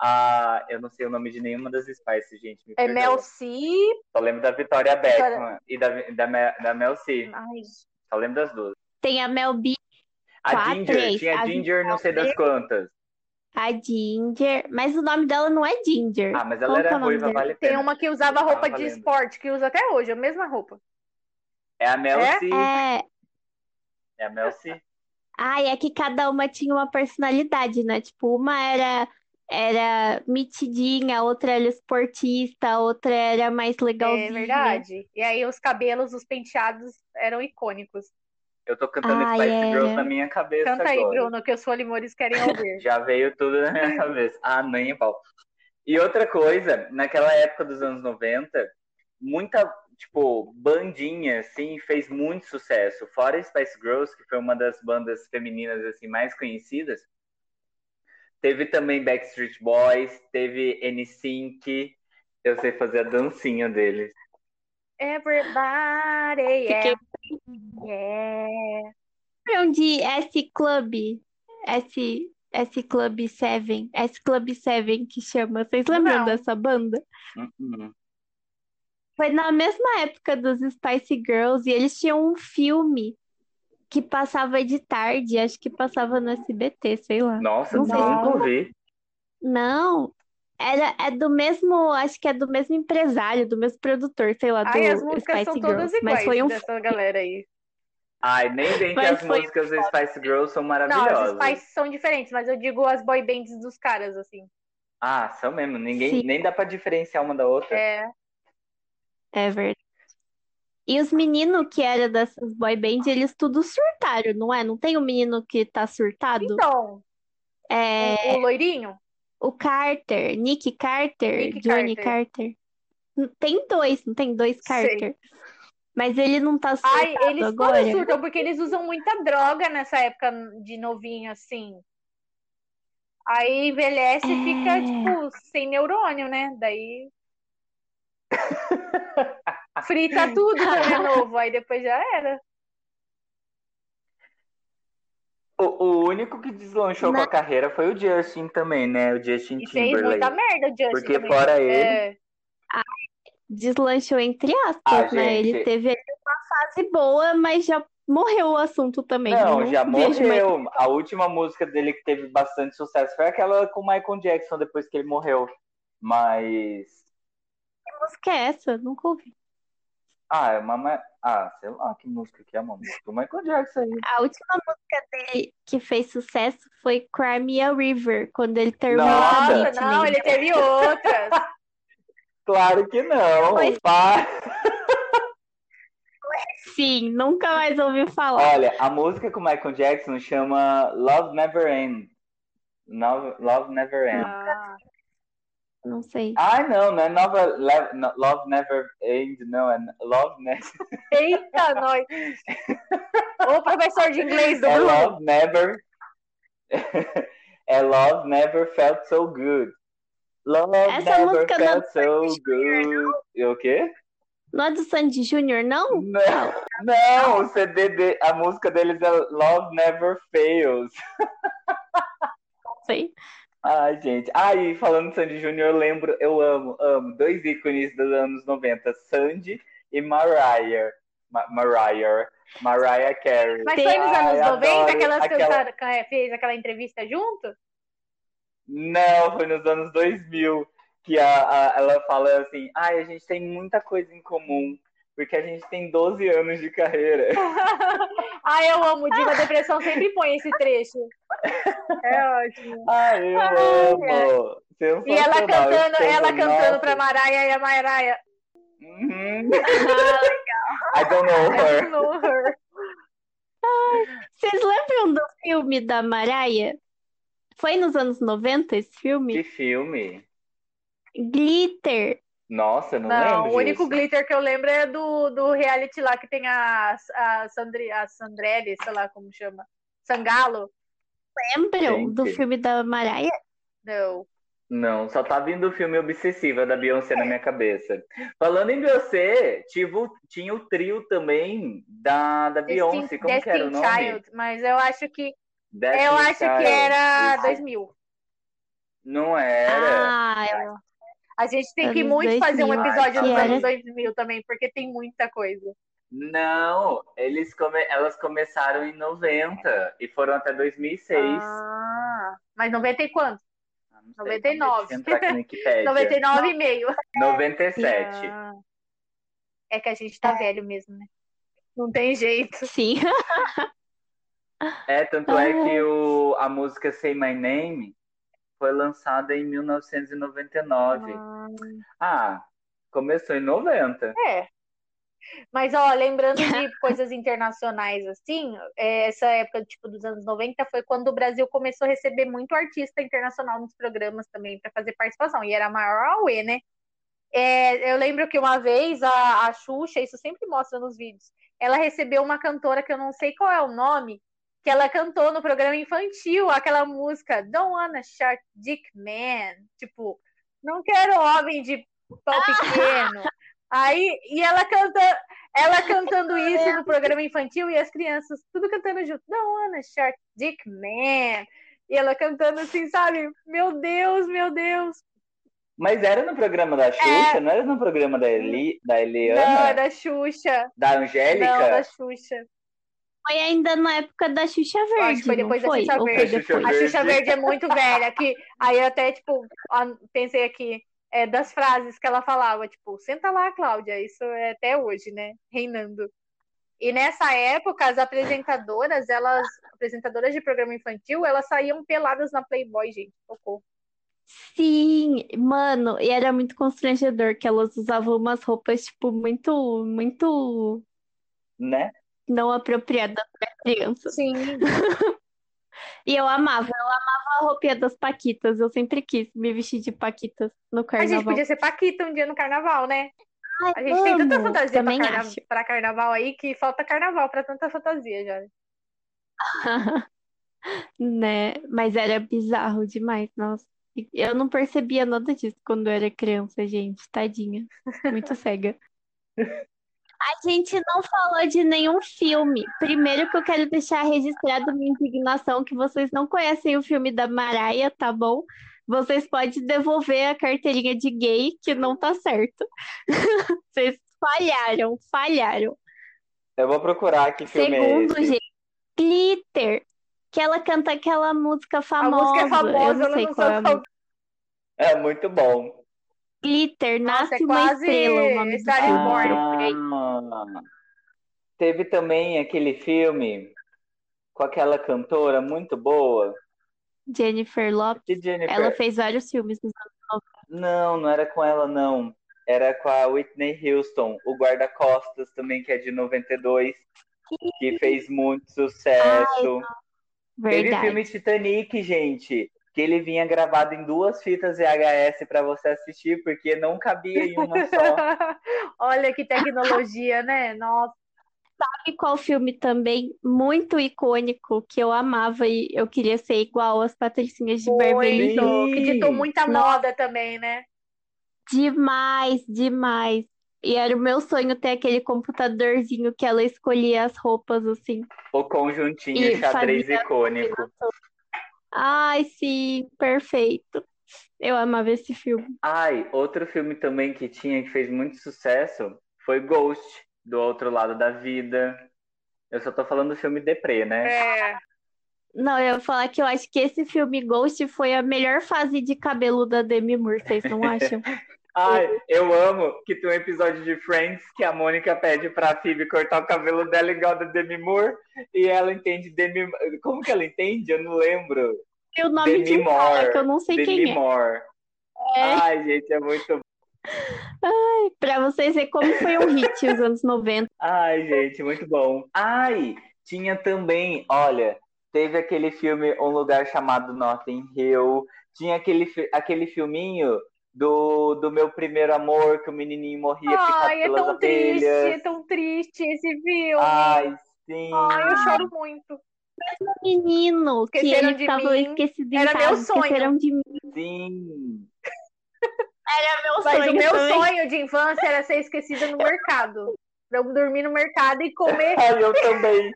a... Eu não sei o nome de nenhuma das Spice, gente, me É perdoa. Mel C. Só lembro da Victoria Beckham e da, da, Me- da Mel C. Ai, Só lembro das duas. Tem a Mel B, A Quatro, Ginger, três. tinha A Ginger não sei das quantas. A Ginger, mas o nome dela não é Ginger. Ah, mas ela Qual é era o nome ruiva, vale a Tem pena. uma que usava roupa de valendo. esporte, que usa até hoje, a mesma roupa. É a Mel É? C. É, É a Mel C. ah, é que cada uma tinha uma personalidade, né? Tipo, uma era era metidinha, a outra era esportista, outra era mais É legalzinha. verdade. E aí os cabelos, os penteados eram icônicos. Eu tô cantando Ai, Spice era. Girls na minha cabeça Canta aí, agora. Bruno, que os folimores querem ouvir. <laughs> Já veio tudo na minha cabeça. Ah, nem pau. E outra coisa, naquela época dos anos 90, muita, tipo, bandinha, assim, fez muito sucesso. Fora Spice Girls, que foi uma das bandas femininas, assim, mais conhecidas, teve também Backstreet Boys, teve NSYNC, eu sei fazer a dancinha deles. Everybody, Fiquei yeah. yeah. Lembram de S Club? S, S Club 7? S Club 7 que chama. Vocês lembram Não. dessa banda? Uhum. Foi na mesma época dos Spice Girls e eles tinham um filme que passava de tarde, acho que passava no SBT, sei lá. Nossa, Não sei. nunca ouvi. Não, Era, é do mesmo, acho que é do mesmo empresário, do mesmo produtor, sei lá, do Ai, as músicas Spice são Girls. todas Mas iguais foi um dessa galera aí. Ai, nem bem que Mas as foi músicas do Spice Girls são Não, as maravilhosas. Spice são diferentes, mas eu digo as boy bands dos caras, assim. Ah, são mesmo. Ninguém, Sim. nem dá pra diferenciar uma da outra. É. É verdade. E os meninos que eram dessas boy bands, eles tudo surtaram, não é? Não tem um menino que tá surtado? Então, É o, o loirinho? O Carter, Nick Carter, Nick Johnny Carter. Carter. Tem dois, não tem dois Sei. Carter. Mas ele não tá Ai, surtado eles agora. todos surtam, porque eles usam muita droga nessa época de novinho, assim. Aí envelhece e fica, É. tipo, sem neurônio, né? Daí. <laughs> Frita tudo quando é novo, aí depois já era. O, o único que deslanchou com a carreira foi o Justin também, né? O Justin E fez muita Timberlake. merda, o Justin. Porque também. fora ele- É. Deslanchou entre aspas, Ah, né? Ele gente. teve ali uma fase boa, mas já morreu o assunto também. Não, Não já vejo mais- morreu. A última música dele que teve bastante sucesso foi aquela com o Michael Jackson depois que ele morreu. Mas. Que música é essa? Nunca ouvi. Ah, é uma. ma- Ah, sei lá que música que é uma música do Michael Jackson aí. A última música dele que fez sucesso foi Cry Me a River, quando ele terminou Nossa, não, ele teve outras. <laughs> Claro que não. Pá. <laughs> Sim, nunca mais ouvi falar. Olha, a música com o Michael Jackson chama Love Never Ends. Love, Love Never Ends. Ah, Não sei. Ai, não, não é nova, Love Never Ends, não, é Love Never. eita, <laughs> nós. Ô, professor de inglês do É Bruno. Love Never. <laughs> é Love Never Felt So Good. Love Essa Never música é Felt So Sandy Good. E o quê? Não é do Sandy Júnior, não? Não, não, o CD de, a música deles é Love Never Fails. Não sei. Ai, gente. Ai, falando de Sandy Júnior, eu lembro, eu amo, amo dois ícones dos anos 90, Sandy e Mariah. Ma Mariah. Mariah Carey. Mas foi nos Ai, anos 90 adoro que elas aquela- cantaram, é, fez aquela entrevista junto? Não, foi nos anos 2000 que a, a- ela fala assim: ai, a gente tem muita coisa em comum, porque a gente tem 12 anos de carreira. <laughs> Ai, eu amo. Diva Depressão sempre põe esse trecho. É ótimo. Ai, eu Ai, amo! E ela cantando, ela cantando pra Mariah e a Mariah. Uhum. I don't know I her. don't know her. Vocês lembram do filme da Mariah? Foi nos anos 90 esse filme? Que filme? Glitter. Nossa, eu não, Não, lembro o único disso. glitter que eu lembro é do, do reality lá que tem a, a, Sandri, a Sandrelli, sei lá como chama. Sangalo? Lembram do Gente. filme da Mariah? Não. Não, só tá vindo o filme Obsessiva da Beyoncé na minha cabeça. Falando em Beyoncé, tinha o, tinha o trio também da, da Beyoncé. Como que era o Destin nome? Child, mas eu acho que Destiny eu acho que Child. era Isso. 2000. Não era. Ah, eu- A gente tem que Anos muito fazer um 2000, episódio que dos era- anos 2000 também, porque tem muita coisa. Não, eles come... elas começaram em 90 e foram até 2006. Ah, mas 90 e quanto? Ah, não sei, 99. Deixa eu entrar aqui no Wikipédia. <laughs> 99 e meio. 97. Ah. É que a gente tá velho mesmo, né? Não tem jeito. sim. É, tanto é que o, a música Say My Name foi lançada em 1999. Ah, começou em 90. É. Mas, ó, lembrando de <laughs> coisas internacionais, assim, é, essa época, tipo, dos anos 90 foi quando o Brasil começou a receber muito artista internacional nos programas também para fazer participação. E era a maior auê, né? É, eu lembro que uma vez a, a Xuxa, isso sempre mostra nos vídeos, ela recebeu uma cantora que eu não sei qual é o nome, que ela cantou no programa infantil, aquela música Don't Wanna Shark Dick Man, tipo, não quero homem de pau <laughs> pequeno. Aí, e ela canta, ela <laughs> cantando isso no programa infantil e as crianças tudo cantando junto. Don't wanna shark dick man. E ela cantando assim, sabe? Meu Deus, meu Deus. Mas era no programa da Xuxa, não era no programa da, Eli, da Eliana? Não, é da Xuxa. Da Angélica? Não, da Xuxa. Foi ainda na época da Xuxa Verde, acho que foi depois não da foi? Xuxa foi Verde. Depois? A Xuxa Verde. É muito velha. Que, aí eu até, tipo, pensei aqui é, das frases que ela falava, tipo, senta lá, Cláudia. Isso é até hoje, né? Reinando. E nessa época, as apresentadoras, elas, apresentadoras de programa infantil, elas saíam peladas na Playboy, gente. Socorro. Sim, mano, e era muito constrangedor que elas usavam umas roupas, tipo, muito, muito Né? não apropriadas pra criança. Sim. <laughs> E eu amava, eu amava a roupinha das Paquitas. Eu sempre quis me vestir de Paquitas no A gente carnaval. podia ser Paquita um dia no carnaval, né? Ai, A gente tem tanta amo, fantasia pra, também carna- acho. pra carnaval aí que falta carnaval pra tanta fantasia já. <laughs> Né? Mas era bizarro demais, nossa. Eu não percebia nada disso quando eu era criança, gente. Tadinha. Muito cega. <laughs> A gente não falou de nenhum filme. Primeiro que eu quero deixar registrado minha indignação que vocês não conhecem o filme da Maraia, tá bom? Vocês podem devolver a carteirinha de gay, que não tá certo. <laughs> Vocês falharam, falharam. Eu vou procurar que filme é Segundo, esse. gente, Glitter, que ela canta aquela música A famosa. música é Eu famosa, não ela sei não qual é a. É muito bom. Glitter, Nossa, Nasce é uma Estrela, o nome do Star filme. Born. Ah, teve também aquele filme com aquela cantora muito boa, Jennifer Lopez. Jennifer. Ela fez vários filmes nos anos Não, não era com ela, não. Era com a Whitney Houston, o guarda-costas também, que é de 92, que fez muito sucesso. Teve o filme Titanic, gente, que ele vinha gravado em duas fitas VHS para você assistir, porque não cabia em uma só. <laughs> Olha que tecnologia, né? Nossa. Sabe qual filme também muito icônico que eu amava e eu queria ser igual às Patricinhas de Beverly Hills? Muito. Que ditou muita Nossa. moda também, né? Demais, demais. E era o meu sonho ter aquele computadorzinho que ela escolhia as roupas assim. O conjuntinho E xadrez icônico. Ai, sim, perfeito. Eu amava esse filme. Ai, outro filme também que tinha que fez muito sucesso foi Ghost, do outro lado da vida. Eu só tô falando do filme Deprê, né? É. Não, eu ia falar que eu acho que esse filme Ghost foi a melhor fase de cabelo da Demi Moore, vocês não <laughs> acham? Ai, eu amo que tem um episódio de Friends que a Mônica pede pra Phoebe cortar o cabelo dela igual da Demi Moore e ela entende Demi... Como que ela entende? Eu não lembro. O nome de Demi cara Moore. que eu não sei Demi quem é. Moore. É. Ai, gente, é muito Pra vocês verem como foi um hit os anos 90. <laughs> Ai, gente, muito bom. Ai, tinha também, olha, teve aquele filme Um Lugar Chamado Notting Hill, tinha aquele, aquele filminho do, do meu primeiro amor, que o menininho morria picado Ai, é tão triste, é abelhas. tão triste esse filme. Ai, sim. Ai, eu choro muito. Menino, que Esqueceram ele de ficava mim. esquecido em Era meu sonho. esqueceram de mim. Sim. Era meu Mas o sonho meu também. sonho de infância era ser esquecida no mercado. Pra eu dormir no mercado e comer. <laughs> Ai, eu também.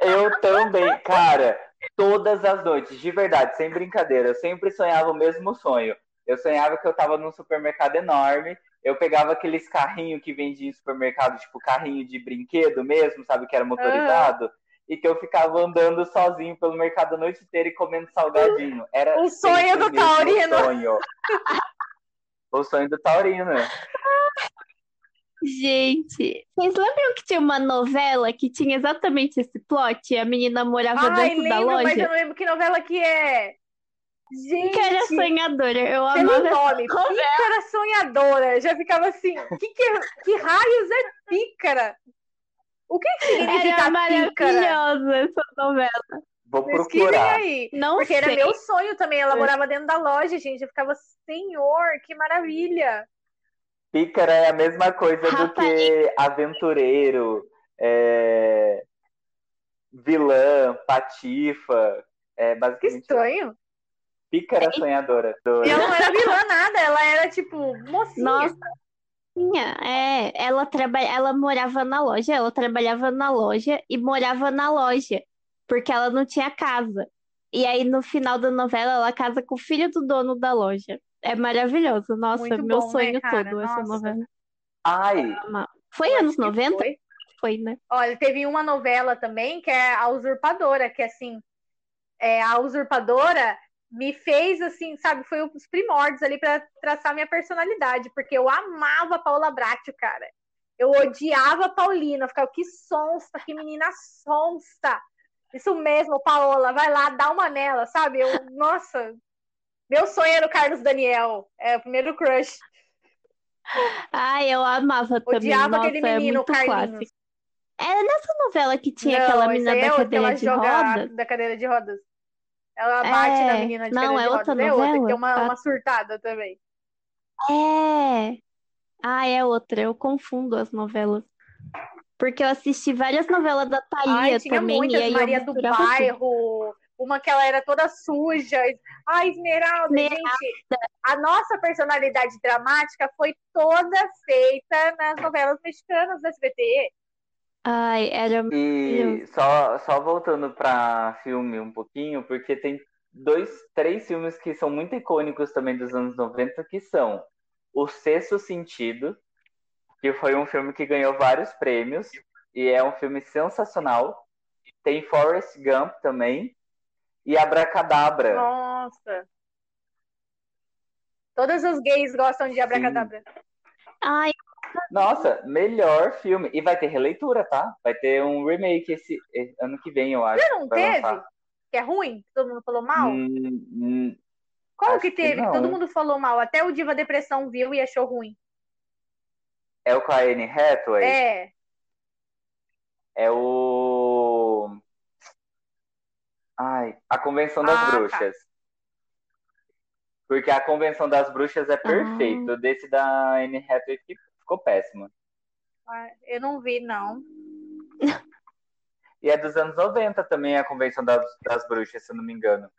Eu também. Cara, todas as noites, de verdade, sem brincadeira, eu sempre sonhava o mesmo sonho. Eu sonhava que eu tava num supermercado enorme, eu pegava aqueles carrinhos que vendia em supermercado, tipo carrinho de brinquedo mesmo, sabe, que era motorizado, e que eu ficava andando sozinho pelo mercado a noite inteira e comendo salgadinho. Era O sonho do taurino. sonho. O sonho do taurino. Gente, vocês lembram que tinha uma novela que tinha exatamente esse plot? A menina morava Ai, dentro da lembro, mas eu loja? não lembro que novela que é. Gente, Que era sonhadora. Eu pelo amava essa nome. Pícara Sonhadora. Já ficava assim, que, que, que raios é pícara? O que, que significa Era pícara? maravilhosa essa novela. Vou procurar. aí. Não Porque era sei. meu sonho também. Ela morava dentro da loja, gente. Eu ficava, senhor, que maravilha. Pícara é a mesma coisa do Rapariga. que aventureiro, é, vilã, patifa. É Que basicamente estranho. Pícara sonhadora. E ela não era vilã nada, ela era tipo mocinha. Nossa, é, ela traba... ela morava na loja, ela trabalhava na loja e morava na loja, porque ela não tinha casa. E aí no final da novela ela casa com o filho do dono da loja. É maravilhoso. Nossa, Muito meu bom, né, sonho cara? todo essa Nossa. novela. Ai. Foi Eu anos acho que 90? foi. foi, né? Olha, teve uma novela também que é A Usurpadora, que assim, é, a Usurpadora me fez assim, sabe, foi os primórdios ali para traçar minha personalidade, porque eu amava a Paula Bracho, cara. Eu odiava a Paulina, eu ficava, que sonsta, que menina sonsta. Isso mesmo, Paola, vai lá, dá uma nela, sabe? Eu, nossa, meu sonho era o Carlos Daniel, é o primeiro crush. Ai, eu amava também. Odiava Nossa, aquele é menino, Carlinhos. clássico. Era nessa novela que tinha Não, aquela menina da é cadeira de rodas? da cadeira de rodas. Ela bate É, na menina de não, é outra é outra, que novela? tem uma, uma surtada também. É. Ah, é outra. Eu confundo as novelas. Porque eu assisti várias novelas da Thalia Ai, tinha também, muitas, e aí Maria do misturava tudo. Bairro, uma que ela era toda suja. Ai, Esmeralda, Esmeralda. gente, a nossa personalidade dramática foi toda feita nas novelas mexicanas do SBT. Ai, era. E só, só voltando pra filme um pouquinho, porque tem dois, três filmes que são muito icônicos também dos anos 90, que são O Sexto Sentido, que foi um filme que ganhou vários prêmios, e é um filme sensacional. Tem Forrest Gump também, e Abracadabra. Nossa. Todas as gays gostam de Abracadabra. Ai, Nossa, melhor filme. E vai ter releitura, tá? Vai ter um remake esse, esse ano que vem, eu acho. Já não teve? lançar. Que é ruim? Que todo mundo falou mal? Hum, hum, Qual que teve? Que, todo mundo falou mal. Até o Diva Depressão viu e achou ruim. é o com a Anne Hathaway? É. É o. Ai, a Convenção das Ah, tá. Bruxas. Porque a Convenção das Bruxas é perfeito. O desse da Anne Hathaway que ficou péssimo. Ah, Eu não vi, não. E é dos anos 90 também a Convenção das, das Bruxas, se eu não me engano.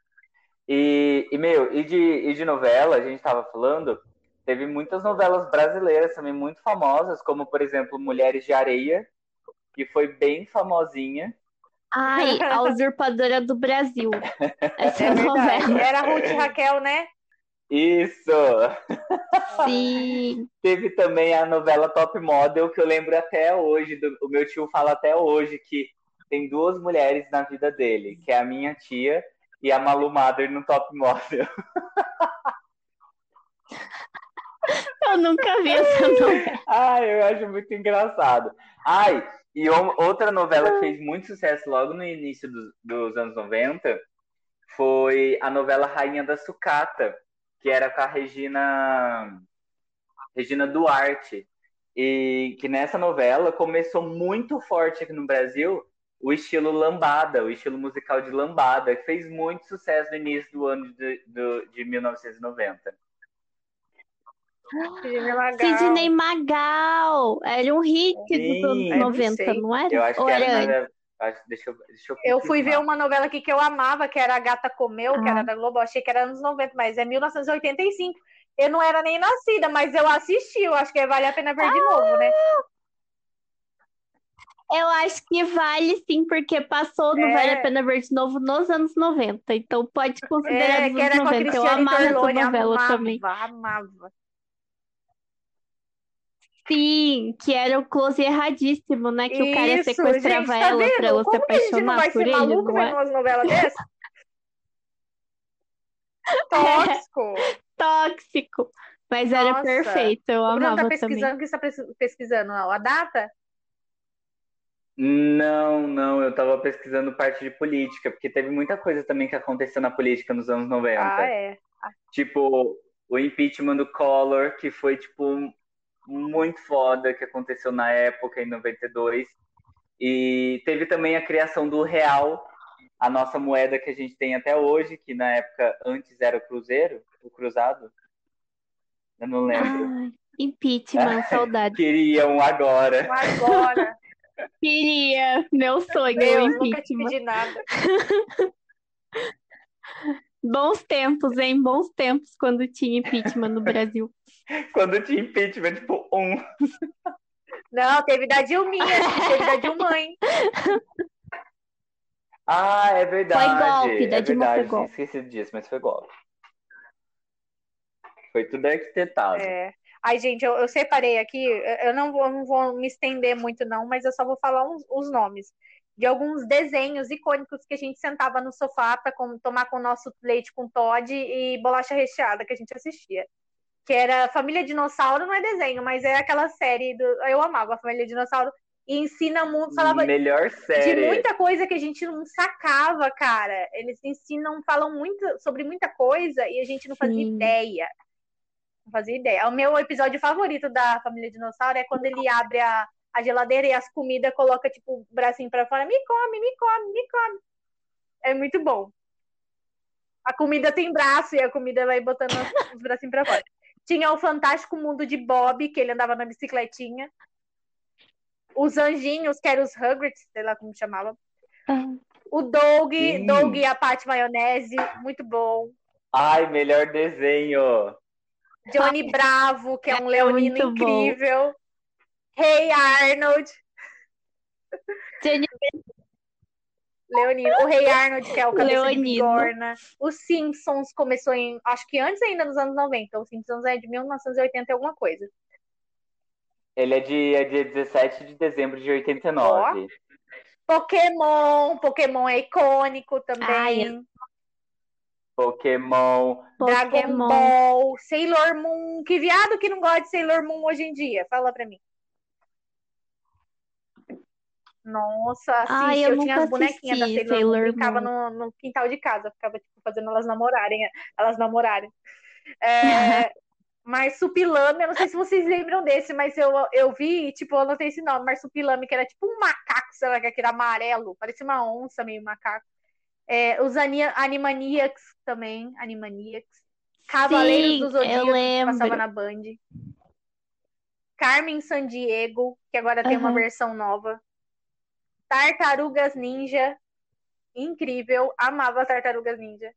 E, e, meu, e de, e de novela, a gente tava falando, teve muitas novelas brasileiras também muito famosas, como, por exemplo, Mulheres de Areia, que foi bem famosinha. ai, a <laughs> usurpadora do Brasil. <laughs> Essa É verdade. novela. Era a Ruth e Raquel, né? Isso! Sim. <laughs> Teve também a novela Top Model, que eu lembro até hoje, do- o meu tio fala até hoje que tem duas mulheres na vida dele, que é a minha tia e a Malu Mader no Top Model. <laughs> Eu nunca vi essa <laughs> novela. Ai, eu acho muito engraçado. Ai, e outra novela que fez muito sucesso logo no início dos, dos anos 90 foi a novela Rainha da Sucata, que era com a Regina, Regina Duarte. E que nessa novela começou muito forte aqui no Brasil o estilo lambada, o estilo musical de lambada, que fez muito sucesso no início do ano de, do- de 1990. Sidney Magal. Sidney Magal. Era um hit dos Sim. anos Ai, não 90, sei. não era? Eu acho Ou que era, era é- deixa eu, deixa eu Eu fui ver uma novela aqui que eu amava, que era A Gata Comeu, que Ah. era da Globo. Eu achei que era anos 90, mas é 1985. Eu não era nem nascida, mas eu assisti. Eu acho que vale a pena ver de novo, né? Eu acho que vale sim, porque passou, não É. vale a pena ver de novo nos anos 90. Então pode considerar É, dos que era anos com a 90. Eu amava essa Torlone, novela amava, também. amava. Sim, que era o close erradíssimo, né? Que o cara Isso, sequestrava gente, tá ela vendo? pra ela se Como que a gente não apaixonar vai por ser ele, maluco não é? vendo umas novelas dessas? <laughs> Tóxico. Tóxico. Mas era Nossa. perfeito, eu O Bruno tá amava também. pesquisando, o que você tá pes- pesquisando? Não, a data? Não, não, eu tava pesquisando parte de política, porque teve muita coisa também que aconteceu na política nos anos 90. Ah, é. Tipo, o impeachment do Collor, que foi, tipo, muito foda, que aconteceu na época, em 92. E teve também a criação do real, a nossa moeda que a gente tem até hoje, que na época antes era o cruzeiro, o cruzado. Eu não lembro. Ai, impeachment, <laughs> saudade. Queriam agora. Agora. <laughs> Queria, meu sonho, Deus, nunca te pedi nada. <laughs> Bons tempos, hein? Bons tempos quando tinha impeachment no Brasil. Quando tinha impeachment, tipo, um. Não, teve da Dilminha, teve da Dilmãe. <laughs> Ah, é verdade. golpe, da é Dilma foi verdade. golpe. Esqueci disso, mas foi golpe. Foi tudo arquitetado. É. Ai, gente, eu, eu separei aqui, eu não vou, não vou me estender muito, não, mas eu só vou falar uns, os nomes de alguns desenhos icônicos que a gente sentava no sofá para tomar com o nosso leite com Todd e bolacha recheada que a gente assistia. Que era Família Dinossauro, não é desenho, mas é aquela série do. Eu amava a Família Dinossauro. E ensina muito, falava Melhor série. de muita coisa que a gente não sacava, cara. Eles ensinam, falam muito sobre muita coisa e a gente não fazia Sim. ideia. Não fazia ideia. O meu episódio favorito da Família Dinossauro é quando ele abre a, a geladeira e as comidas coloca, tipo, o bracinho pra fora. Me come, me come, me come. É muito bom. A comida tem braço e a comida vai botando os bracinhos pra fora. Tinha o Fantástico Mundo de Bob, que ele andava na bicicletinha. Os anjinhos, que eram os Hagrids, sei lá como chamava. O Doug, Sim. Doug e a Paty Maionese, muito bom. Ai, melhor desenho. Johnny Bravo, que é um É leonino muito bom. incrível. Hey Arnold, Jenny- Leonino. O Rei <laughs> Arnold, que é o cabeça de bigorna. Os Simpsons começou em, acho que antes ainda dos anos 90. Os Simpsons é de 1980 e alguma coisa. Ele é de, é de 17 de dezembro de 89. Pokémon, Pokémon é icônico também. Ai, Pokémon. Dragon Pokémon. Ball, Sailor Moon. Que viado que não gosta de Sailor Moon hoje em dia? Fala pra mim. Nossa, assiste. Ai, eu eu tinha as bonequinhas da assisti Sailor, Moon, brincava no, no quintal de casa, ficava tipo, fazendo elas namorarem, elas namorarem. É, <laughs> Marsupilame, eu não sei se vocês lembram desse, mas eu, eu vi, tipo, eu anotei esse nome, Marsupilame, que era tipo um macaco, sei lá, que era amarelo, parecia uma onça meio macaco. É, os Ani- Animaniacs também, Animaniacs. Cavaleiros Sim, do Zodíaco, que passava na Band. Carmen Sandiego, que agora tem uma versão nova. Tartarugas Ninja, incrível, amava Tartarugas Ninja.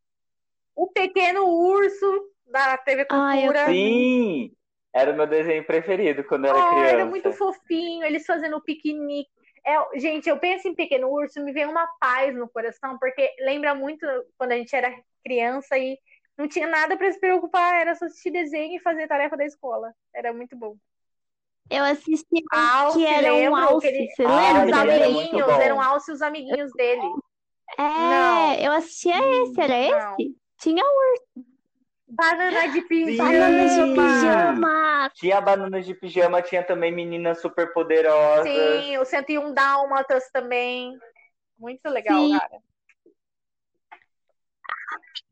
O Pequeno Urso, da TV Ai, Cultura. Sim! Era o meu desenho preferido quando eu era Oh, criança. era muito fofinho, eles fazendo piquenique. É, gente, eu penso em Pequeno Urso, me vem uma paz no coração, porque lembra muito quando a gente era criança e não tinha nada para se preocupar, era só assistir desenho e fazer tarefa da escola. Era muito bom. Eu assisti um Alce, que era um alce, ele- você Ah, os lembra? era desse? muito amiguinhos, eram Alce e os amiguinhos dele. É, Não. eu assistia esse, era Não. esse? Tinha um Banana de Sim. banana de pijama. pijama. Tinha bananas de pijama, tinha também meninas super poderosas. Sim, o 101 Dálmatas também. Muito legal, Sim. cara.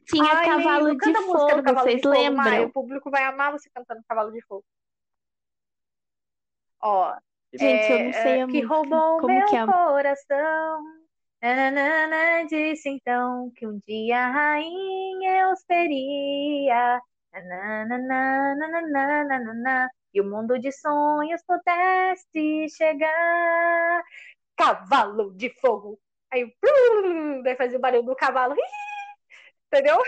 Tinha Ai, cavalo de fogo, Cavalo vocês de Fogo, lembram? O público vai amar você cantando Cavalo de Fogo. Ó, Gente, eu não é, sei é, a que música. roubou Como meu que é? coração. Nananana, disse então que um dia a rainha eu seria. Nananana, e o mundo de sonhos pudesse chegar. Cavalo de fogo. Aí, daí fazia o barulho do cavalo. <laughs> Entendeu?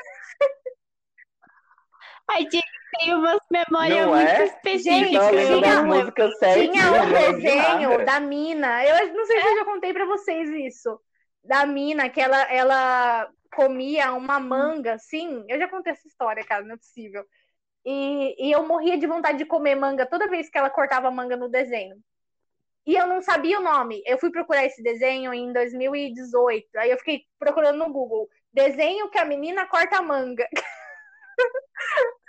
Ai, gente, tem umas memórias Não muito é? específicas. Gente, tinha- Tinha um desenho nada. da mina. Eu não sei se eu já contei pra vocês isso. Da mina, que ela, ela comia uma manga, assim. Eu já contei essa história, cara, não é possível. E, e eu morria de vontade de comer manga toda vez que ela cortava manga no desenho. E eu não sabia o nome. Eu fui procurar esse desenho em 2018. Aí eu fiquei procurando no Google. Desenho que a menina corta manga. <laughs>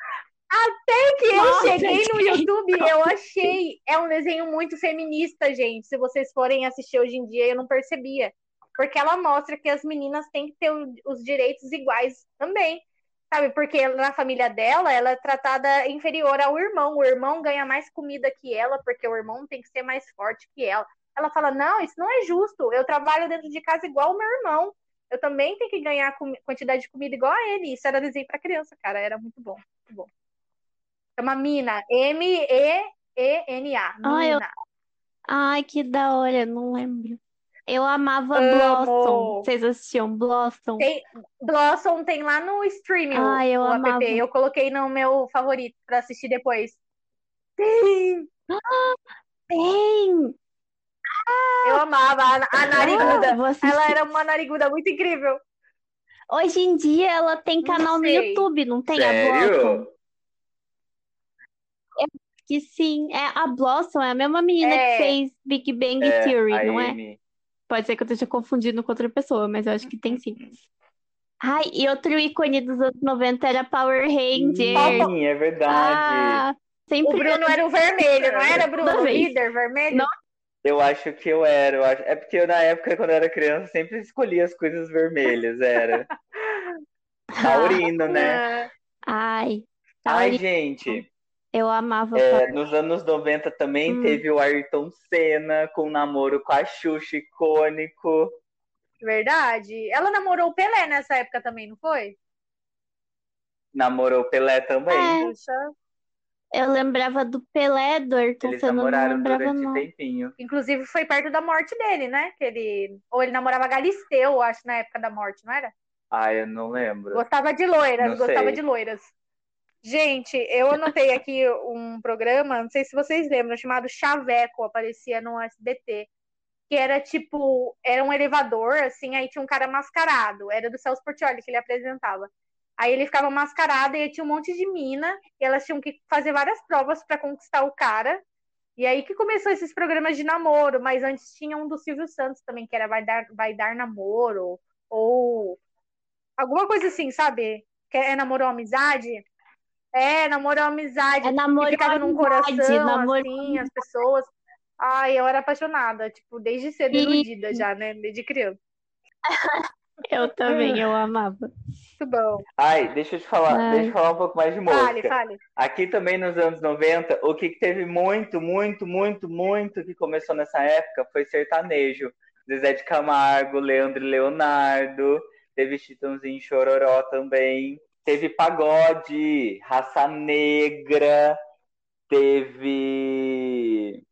Até que eu Nossa, cheguei no. YouTube eu achei. É um desenho muito feminista, gente. Se vocês forem assistir hoje em dia, eu não percebia. Porque ela mostra que as meninas têm que ter os direitos iguais também. Sabe? Porque na família dela, ela é tratada inferior ao irmão. O irmão ganha mais comida que ela, porque o irmão tem que ser mais forte que ela. Ela fala: Não, isso não é justo. Eu trabalho dentro de casa igual o meu irmão. Eu também tenho que ganhar quantidade de comida igual a ele. Isso era desenho pra criança, cara. Era muito bom. Muito bom. Chama Mina. M-E-E-N-A. Ah, eu-. Ai, que da hora, não lembro. Eu amava Amo. Blossom. Vocês assistiam Blossom? Tem- Blossom tem lá no streaming, Ai, eu o app. amava. Eu coloquei no meu favorito pra assistir depois. Tem! <gasps> Tem! Eu amava a, a nariguda. <gasps> Ah. Ela era uma nariguda muito incrível. Hoje em dia ela tem canal no. YouTube, não tem a Blossom? Que sim. É a Blossom, é a mesma menina É. que fez Big Bang É, Theory, não é? Pode ser que eu esteja confundindo com outra pessoa, mas eu acho que tem sim. Ai, e outro ícone dos anos 90 era Power Rangers. Sim, é verdade. Ah, O sempre Bruno era o vermelho, não era, Bruno? O líder vermelho? Não. Eu acho que eu era. Eu acho... É porque eu, na época, quando eu era criança, sempre escolhia as coisas vermelhas. Era <laughs> taurino, né? Ai, Ai, Taurino, gente, eu amava é, nos anos 90 também Hum. teve o Ayrton Senna com um namoro com a Xuxa icônico. verdade. Ela namorou o Pelé nessa época também, não foi? Namorou o Pelé também. É. Eu lembrava do Pelé, do Ayrton Eles Senna, namoraram lembrava durante não. tempinho. Inclusive foi perto da morte dele, né? Que ele... Ou ele namorava Galisteu, acho, na época da morte, não era? Ah, eu não lembro. Gostava de loiras, Não gostava sei. de loiras. Gente, eu anotei aqui um programa, não sei se vocês lembram, chamado Chaveco, aparecia no SBT. Que era tipo, era um elevador, assim, aí tinha um cara mascarado. Era do Celso Portiolli que ele apresentava. Aí ele ficava mascarado e tinha um monte de mina, e elas tinham que fazer várias provas para conquistar o cara. E aí que começou esses programas de namoro, mas antes tinha um do Silvio Santos também, que era Vai Dar, Vai Dar Namoro, ou alguma coisa assim, sabe? Que é namoro ou amizade? É, namoro ou amizade. É namoro que ficava num coração, namoro assim, as pessoas. Ai, eu era apaixonada, tipo, desde cedo Sim. iludida já, né? Desde criança. <laughs> Eu também, eu amava. Muito bom. Ai, deixa eu te falar, Ai. deixa eu falar um pouco mais de Fale, música. fale. Aqui também nos anos 90, o que teve muito, muito, muito, muito que começou nessa época foi sertanejo. Zezé de Camargo, Leandro e Leonardo, teve Chitãozinho e Chororó também, teve pagode, Raça Negra, teve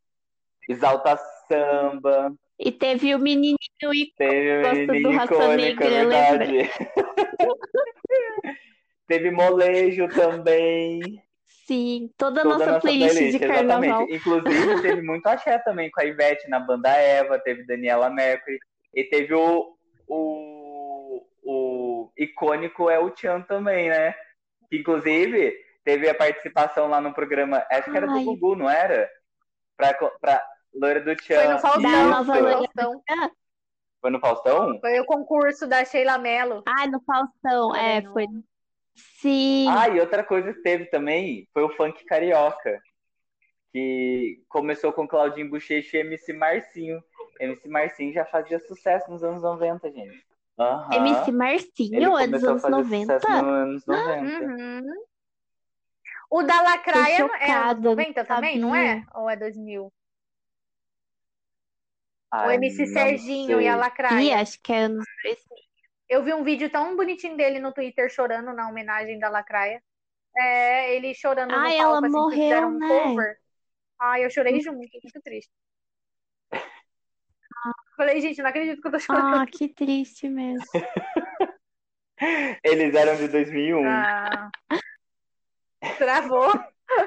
Exalta Samba, E teve o menininho e teve Gosto do Raça Icônico, é Negra, verdade. <laughs> teve Molejo também. sim, toda a toda nossa a nossa playlist, playlist, de carnaval. exatamente. Inclusive, teve muito axé também com a Ivete na banda Eva, teve Daniela Mercury, e teve o, o, o icônico É o Tchan também, né? Que, inclusive, teve a participação lá no programa, acho que era Ai. do Gugu, não era? Pra, pra Loira do Tchan. Foi no Faustão. Foi no. Faustão. Foi no Faustão? Foi o concurso da Sheila Mello. Ai, no Faustão, é, foi. Sim, Ah, e outra coisa que teve também foi o funk carioca, que começou com Claudinho Bochecha e MC Marcinho. MC Marcinho já fazia sucesso nos anos 90, gente. Aham. MC Marcinho é dos anos fazer 90? sucesso nos anos 90. Uhum. O da Lacraia é anos 90 não também, não é? sabia. Ou é 2000? o Ai, MC não Serginho e a sei. Ih, Lacraia. acho que é anos 2000. Eu vi um vídeo tão bonitinho dele no Twitter chorando na homenagem da Lacraia. É, ele chorando no Ai, palco, ela assim, morreu, um né? cover. Ai, eu chorei junto, muito triste. Falei, gente, não acredito que eu tô chorando. Ah, que triste mesmo. <laughs> Eles eram de 2001. Ah. Travou?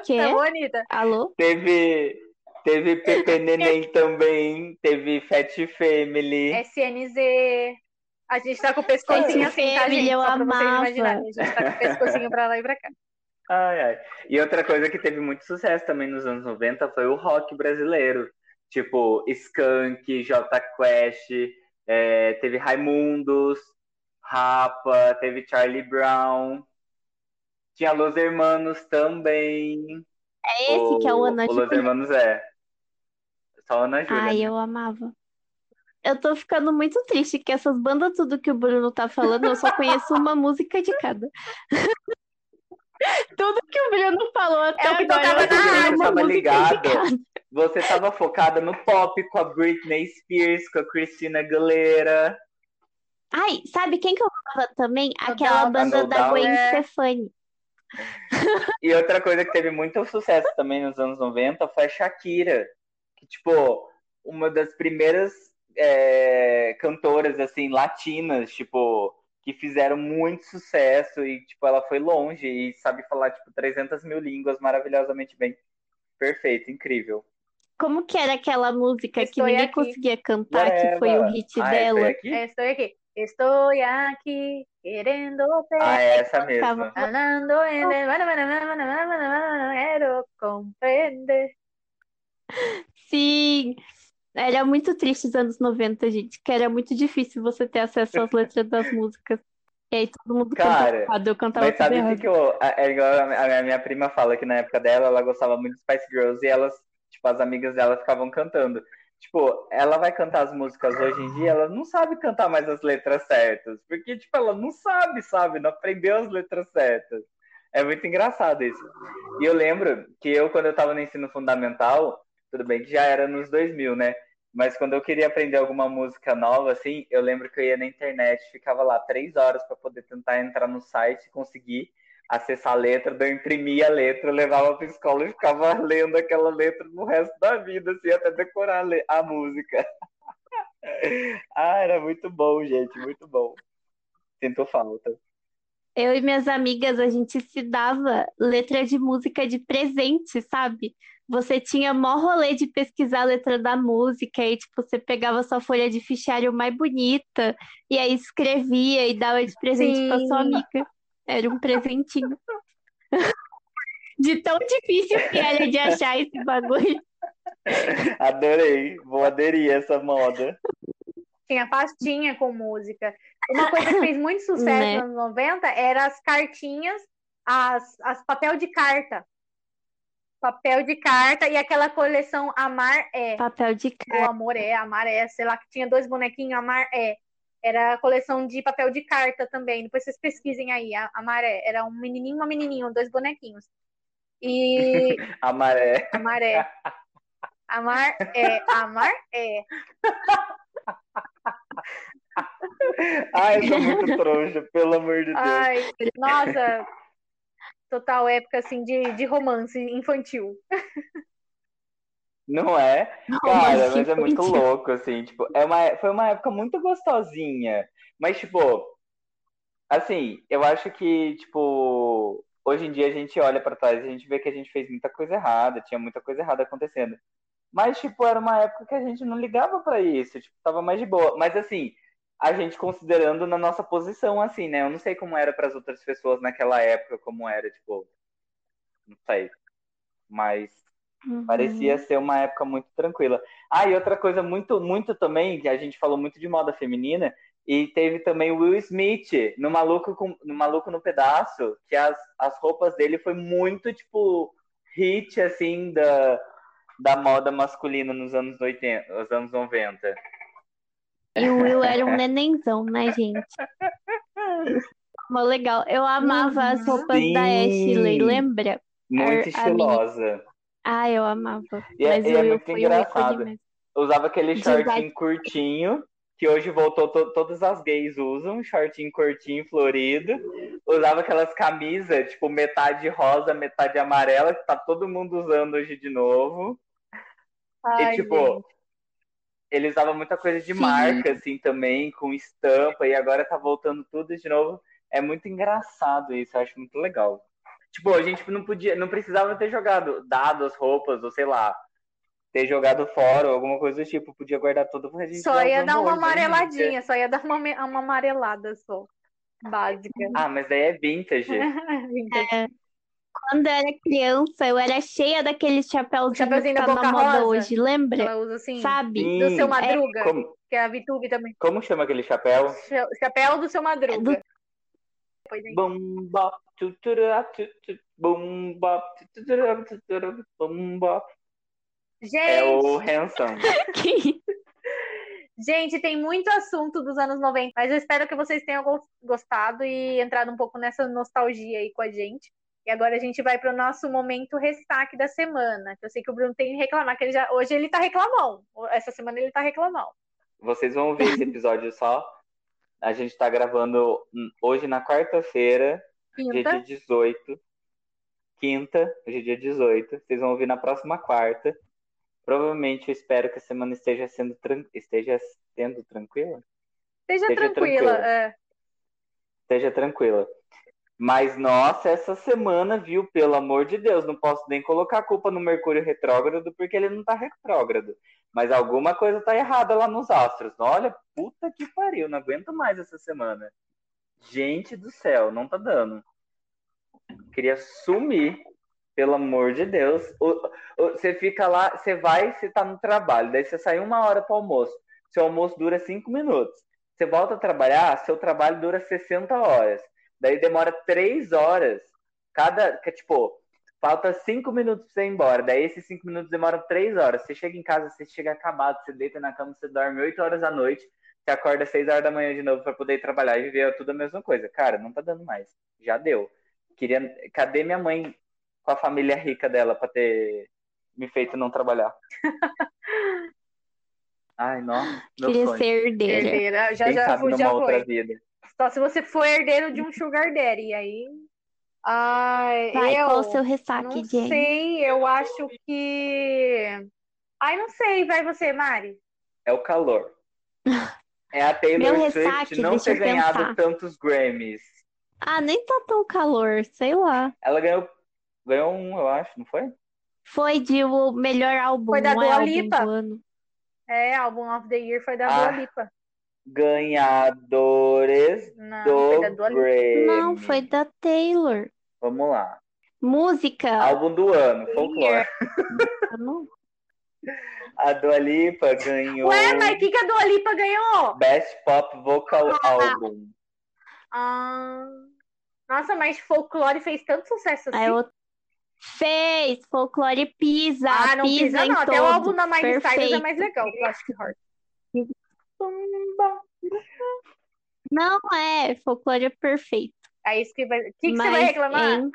Que? Travou, Anitta? Alô? Teve, teve Pepe <laughs> Neném também. Teve Fat Family. SNZ. A gente tá com o pescocinho assim, tá, gente? eu Só pra vocês imaginarem. A gente tá com o pescocinho pra lá e pra cá. Ai, ai. E outra coisa que teve muito sucesso também nos anos 90 foi o rock brasileiro. Tipo, Skank, J Quest, é, teve Raimundos, Rapa, teve Charlie Brown. Tinha Los Hermanos também. É esse que é o Ana O Los Júlia? Hermanos é. Só Ana Júlia. Ai, né? eu amava. Eu tô ficando muito triste que essas bandas, tudo que o Bruno tá falando, eu só conheço uma música de cada. <laughs> Tudo que o Bruno falou até É o que agora, tocava eu só na rádio. uma Tava música de ligado. cada. Você tava focada no pop com a Britney Spears, com a Christina Aguilera. Ai, sabe quem que eu amava também? Aquela Doubt. banda da. Gwen É. Stefani. E outra coisa que teve muito sucesso também nos anos 90 foi a Shakira. Que, tipo, uma das primeiras é, cantoras, assim, latinas, tipo, que fizeram muito sucesso e, tipo, ela foi longe e sabe falar, tipo, 300 mil línguas maravilhosamente bem. Perfeito, incrível. Como que era aquela música que Estou ninguém aqui. conseguia cantar, que foi o hit Ah, dela? essa aí aqui? É, estou aqui. Estou aqui querendo ter. Ah, é essa mesmo. En el- Quero compreender. Sim, era muito triste os anos 90, gente, que era muito difícil você ter acesso às <laughs> letras das músicas. E aí todo mundo cantava Cara, errado, eu cantava Mas sabe o que, que eu. É igual a a minha prima fala que na época dela, ela gostava muito de Spice Girls e elas, tipo, as amigas dela ficavam cantando. Tipo, ela vai cantar as músicas hoje em dia, ela não sabe cantar mais as letras certas. Porque, tipo, ela não sabe, sabe? Não aprendeu as letras certas. É muito engraçado isso. E eu lembro que eu, quando eu tava no ensino fundamental, tudo bem que já era nos 2000, né? Mas quando eu queria aprender alguma música nova, assim, eu lembro que eu ia na internet, ficava lá três horas para poder tentar entrar no site e conseguir acessar a letra, daí eu imprimia a letra, levava pra escola e ficava lendo aquela letra no resto da vida, assim, até decorar a, a música. <laughs> ah, era muito bom, gente, muito bom. Sinto falta. Eu e minhas amigas, a gente se dava letra de música de presente, sabe? Você tinha mó rolê de pesquisar a letra da música, e tipo, você pegava sua folha de fichário mais bonita, e aí escrevia e dava de presente pra sua Sim. amiga. Era um presentinho. <laughs> De tão difícil que era de achar esse bagulho. Adorei, vou aderir a essa moda. Tinha pastinha com música. Uma coisa que fez muito sucesso Né? nos anos 90 era as cartinhas, as, as papel de carta. Papel de carta e aquela coleção Amar é. Papel de O carta. Amor é, Amar é, sei lá, que tinha dois bonequinhos, Amar é. Era a coleção de papel de carta também. Depois vocês pesquisem aí, a- Amar é. Era um menininho e uma menininha, dois bonequinhos. E <laughs> A maré. Amar é. Amar é, Amar é. Ai, eu sou muito trouxa, pelo amor de Deus. Ai, nossa, total época assim de, de romance infantil. <laughs> Não é? Cara, Romance mas é muito louco, assim, tipo, é uma, foi uma época muito gostosinha. Mas, tipo, assim, eu acho que, tipo, hoje em dia a gente olha pra trás e a gente vê que a gente fez muita coisa errada, tinha muita coisa errada acontecendo. Mas, tipo, era uma época que a gente não ligava pra isso, tipo, tava mais de boa. Mas, assim, a gente considerando na nossa posição, assim, né? Eu não sei como era pras outras pessoas naquela época, como era, tipo, não sei. Mas Uhum. Parecia ser uma época muito tranquila. Ah, e outra coisa muito, muito também, que a gente falou muito de moda feminina, e teve também o Will Smith no Maluco, com, no Maluco no Pedaço, que as, as roupas dele foi muito, tipo, hit, assim, da, da moda masculina nos anos 80, nos anos 90. E o Will era um <laughs> nenenzão, né, gente? Mó legal. Eu amava as roupas da Sim. Ashley, lembra? Muito A- a estilosa. Ah, eu amava. E é- Mas e o é muito engraçado. mesmo. Usava aquele De shortinho curtinho, que hoje voltou, to- todas as gays usam, shortinho curtinho, florido. Usava aquelas camisas, tipo, metade rosa, metade amarela, que tá todo mundo usando hoje de novo. Ai, e, tipo, gente. ele usava muita coisa de Sim. marca, assim, também, com estampa, e agora tá voltando tudo de novo. É muito engraçado isso, eu acho muito legal. Tipo, a gente não podia, não precisava ter jogado, dado as roupas, ou sei lá, ter jogado fora, ou alguma coisa do tipo, podia guardar tudo pra gente Só ia dar uma hoje ainda. amareladinha, só ia dar uma, uma amarelada só. Básica. Ah, mas daí é vintage. <laughs> Vintage. Quando eu era criança, eu era cheia daqueles chapéuzinhos Chapeuzinho que da tá na moda Rosa? hoje, lembra? Ela usa assim, Sabe? Sim. do seu É, Madruga, Como, que é a Vitube também. como chama aquele chapéu? Cha- Chapéu do seu Madruga. Depois, hein? Bum, bop, tuturá, tutu, bum, bop, tuturá, tuturá, bum, bop. É Gente, o Hanson. Que- gente, tem muito assunto dos anos 90, mas eu espero que vocês tenham gos- gostado e entrado um pouco nessa nostalgia aí com a gente. E agora a gente vai para o nosso momento ressaque da semana. Eu sei que o Bruno tem que reclamar, que ele já hoje ele tá reclamão. Essa semana ele tá reclamão. Vocês vão ouvir esse episódio só. A gente tá gravando hoje na quarta-feira, dia Quinta. dia 18. Quinta, hoje é dia 18. Vocês vão ouvir na próxima quarta. Provavelmente eu espero que a semana esteja sendo, tran- esteja sendo tranquila. Seja Seja tranquila. tranquila. é. Esteja tranquila. Mas, nossa, essa semana, viu, pelo amor de Deus, não posso nem colocar a culpa no Mercúrio retrógrado, porque ele não tá retrógrado. Mas alguma coisa tá errada lá nos astros. Olha, puta que pariu, não aguento mais essa semana. Gente do céu, não tá dando. Queria sumir, pelo amor de Deus. Você fica lá, você vai, você tá no trabalho, daí você sai uma hora pro almoço. Seu almoço dura cinco minutos. Você volta a trabalhar, seu trabalho dura 60 horas. Daí demora três horas. Cada. Que, tipo, falta cinco minutos pra você ir embora. Daí esses cinco minutos demoram três horas. Você chega em casa, você chega acabado, você deita na cama, você dorme oito horas da noite. Você acorda às seis horas da manhã de novo para poder ir trabalhar e viver tudo a mesma coisa. Cara, não tá dando mais. Já deu. Queria. Cadê minha mãe com a família rica dela para ter me feito não trabalhar? <laughs> Ai, nossa. Queria sonho. ser herdeira. Herdeira. Já, Quem já, sabe numa já outra foi. vida. Só se você for herdeiro de um sugar daddy, aí... Ai, Vai, eu... qual o seu ressaque, Não Jane? sei, eu acho que. Ai, não sei, vai você, Mari. É o calor. <laughs> É a Taylor Meu Swift ressaque, não ter ganhado pensar. tantos Grammys. Ah, nem tá tão calor, sei lá. Ela ganhou, ganhou um, eu acho, não foi? Foi de o melhor álbum, Foi da é Dua álbum Lipa. do ano. É, álbum of the year foi da Ah. Dua Lipa. Ganhadores Não, do foi da Dua Lipa. Grammy. Não, foi da Taylor. Vamos lá. Música. Álbum do ano, folclore. <laughs> A Dua Lipa ganhou Ué, mas o que, que a Dua Lipa ganhou? Best Pop Vocal Album. Ah, nossa, mas folclore fez tanto sucesso assim. Aí eu... Fez Folklore Pisa. ah, não pisa pisa em não. Até o todos. álbum da Miley Cyrus é mais legal, o Plastic Heart. Não é, Folklore é perfeito. É isso que vai. O que, que você vai reclamar? em-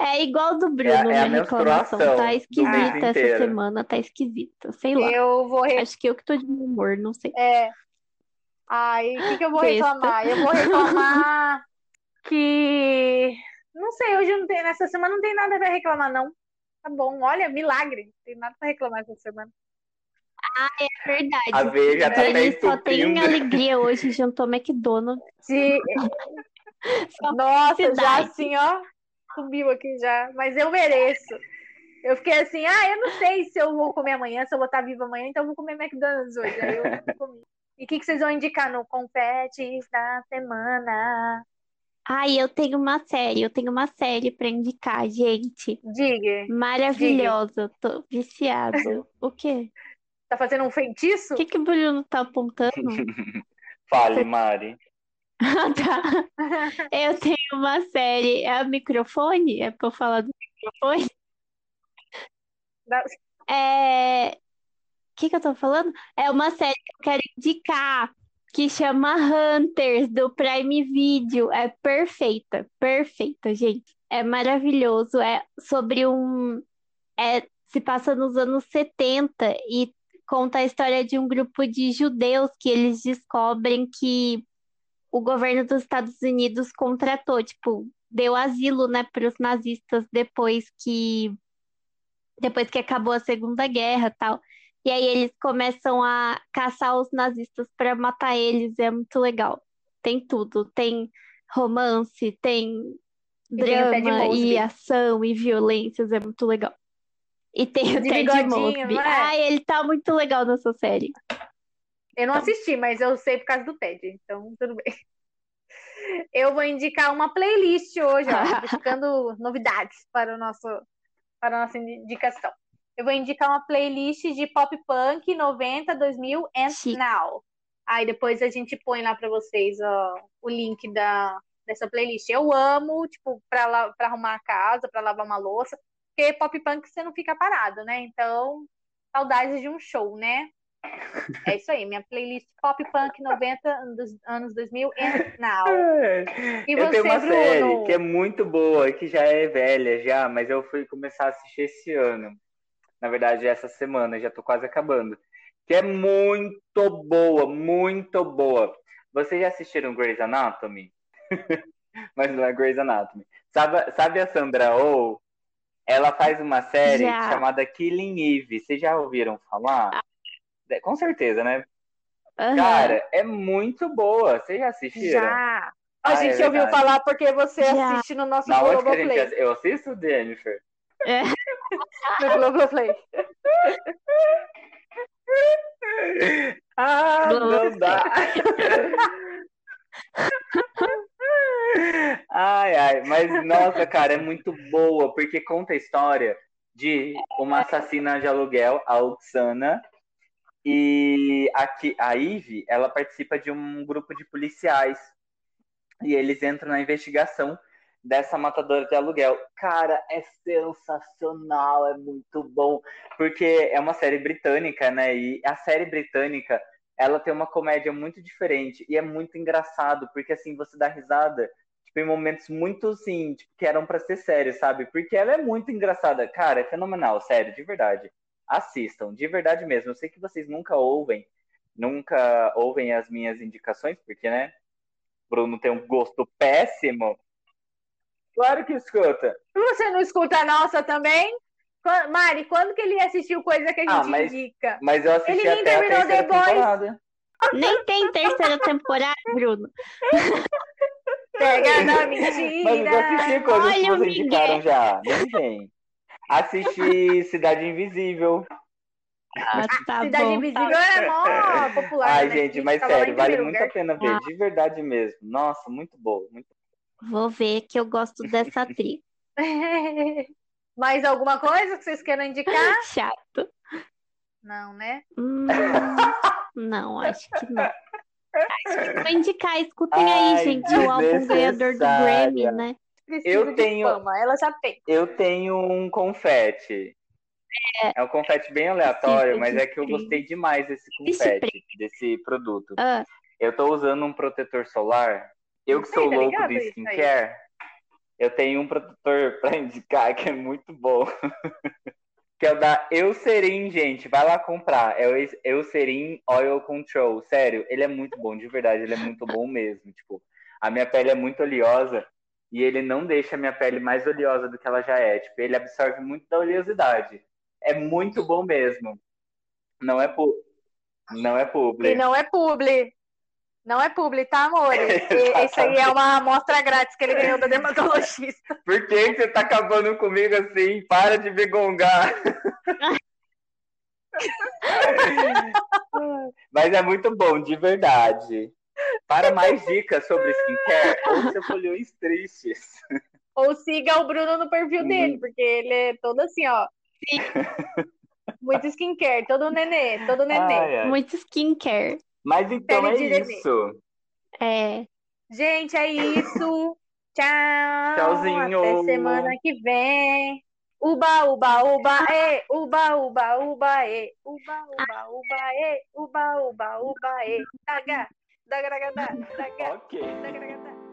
É igual do Bruno, É a- é minha reclamação. Tá esquisita essa inteiro. semana, tá esquisita. Sei lá. Eu vou re... Acho que eu que tô de humor, não sei. É. Ai, o que, que eu vou reclamar? Eu vou reclamar <laughs> que. Não sei, hoje não tem. Nessa semana não tem nada pra reclamar, não. Tá bom, olha, milagre. Não tem nada pra reclamar essa semana. É verdade. A Veja tá até Ele só tem alegria hoje, jantou McDonald's. <laughs> Só Nossa, já felicidade. assim, ó. Subiu aqui já. Mas eu mereço. Eu fiquei assim, ah, eu não sei se eu vou comer amanhã, se eu vou estar viva amanhã, então eu vou comer McDonald's hoje. Aí eu <laughs> comi. E o que, que vocês vão indicar no Confetes da Semana? Ai, eu tenho uma série, eu tenho uma série pra indicar, gente. Diga. Maravilhosa, tô viciada. <laughs> O quê? Tá fazendo um feitiço? O que que o Bruno tá apontando? <laughs> Fale, Mari. <laughs> Tá. Eu tenho uma série. É o microfone? É pra eu falar do microfone? Da- É. O que que eu tô falando? É uma série que eu quero indicar, que chama Hunters, do Prime Video. É perfeita, perfeita, gente. É maravilhoso. É sobre um. É, se passa nos anos 70 e conta a história de um grupo de judeus que eles descobrem que o governo dos Estados Unidos contratou, tipo, deu asilo, né, para os nazistas depois que depois que acabou a Segunda Guerra, tal. E aí eles começam a caçar os nazistas para matar eles, é muito legal. Tem tudo, tem romance, tem E tem drama Mosby. e ação e violências, é muito legal. E tem o Ted Mosby. é? Ai, ele tá muito legal nessa série. Eu não assisti, mas eu sei por causa do TED, então tudo bem. <laughs> Eu vou indicar uma playlist hoje, ó, <laughs> buscando novidades para o nosso para a nossa indicação. Eu vou indicar uma playlist de pop punk 90, 2000 and Chique. now. Aí depois a gente põe lá para vocês ó, o link da dessa playlist. Eu amo, tipo, para arrumar a casa, para lavar uma louça, porque pop punk você não fica parado, né? Então, saudades de um show, né? É isso aí, minha playlist Pop Punk 90 dos anos 2000 and now. E eu tenho uma série Bruno? que é muito boa, que já é velha já, mas eu fui começar a assistir esse ano. Na verdade, essa semana, já tô quase acabando. Que é muito boa, muito boa. Vocês já assistiram Grey's Anatomy? <laughs> mas não é Grey's Anatomy. Sabe, sabe a Sandra Oh? Ela faz uma série Já. chamada Killing Eve. Vocês já ouviram falar? Com certeza, né? Aham. Cara, é muito boa. Vocês já assistiram? Já. A Ah, gente é ouviu verdade. falar porque você Já. assiste no nosso Na onde que a Globoplay. gente... Eu assisto, Jennifer? É. <laughs> No Globoplay. <laughs> Ah, não dá. <laughs> Ai, ai, mas nossa, cara, é muito boa, porque conta a história de uma assassina de aluguel, a Oksana, e aqui, a Ivy, ela participa de um grupo de policiais, e eles entram na investigação dessa matadora de aluguel. Cara, é sensacional, é muito bom, porque é uma série britânica, né, e a série britânica, ela tem uma comédia muito diferente, e é muito engraçado, porque assim, você dá risada tipo, em momentos muito, assim, tipo, que eram pra ser sérios, sabe? Porque ela é muito engraçada. Cara, é fenomenal, sério, de verdade. Assistam, de verdade mesmo. Eu sei que vocês nunca ouvem, nunca ouvem as minhas indicações, porque, né? Bruno tem um gosto péssimo. Claro que escuta. Você não escuta a nossa também? Mari, quando que ele assistiu coisa que a gente Ah, mas- indica? Mas eu assisti Ele nem até a terminou terceira The Boys. temporada. Nem tem terceira temporada, Bruno. <laughs> Pega na Mas eu mentira. assisti coisas que Olha o vocês indicaram já. Nem vem. Assisti Cidade Invisível. Ah, tá Cidade bom. Invisível é mó popular. Ai, né? gente, mas Tava em sério, vale muito lugar. a pena ver, de verdade mesmo. Nossa, muito boa. Muito... Vou ver que eu gosto dessa atriz. <laughs> Mais alguma coisa que vocês queiram indicar? <laughs> Chato. Não, né? Hum, não, acho que não. Acho que vou indicar. Escutem aí, Ai, gente, o álbum ganhador do Grammy, né? Precisa Eu de tenho- fama, ela já tem. Eu tenho um confete. É um confete bem aleatório, mas de é que eu gostei demais desse Esse confete, desse produto. Ah, Eu tô usando um protetor solar. Eu que sou tá louco do aí? skincare, eu tenho um protetor <laughs> pra indicar que é muito bom. <laughs> que é o da Eucerin, gente. Vai lá comprar. É o Eu- Eucerin Oil Control. Sério, ele é muito bom, de verdade. Ele é muito bom mesmo. Tipo, a minha pele é muito oleosa e ele não deixa a minha pele mais oleosa do que ela já é. Tipo, ele absorve muito da oleosidade. É muito bom mesmo. Não é pu... não é E publi. não é publi. Não é publi, tá, amores? <laughs> E- Isso aí é uma amostra grátis que ele ganhou da dermatologista. <laughs> Por que que você tá acabando comigo assim? Para de me gongar. <laughs> Mas é muito bom, de verdade. Para mais dicas sobre skincare, ouça Folhões Tristes. Ou siga o Bruno no perfil Uhum. dele, porque ele é todo assim, ó. Muito skincare, todo nenê, todo nenê. Ai, ai. muito skincare. Mas então é isso. É. Gente, é isso. <laughs> Tchau. Tchauzinho. Até semana que vem. Uba, uba, uba, e. Uba, uba, uba, e. Uba, uba, uba, e. Uba, uba, uba, e. Daga. Daga, daga, daga. Daga, Ok. daga, daga, daga.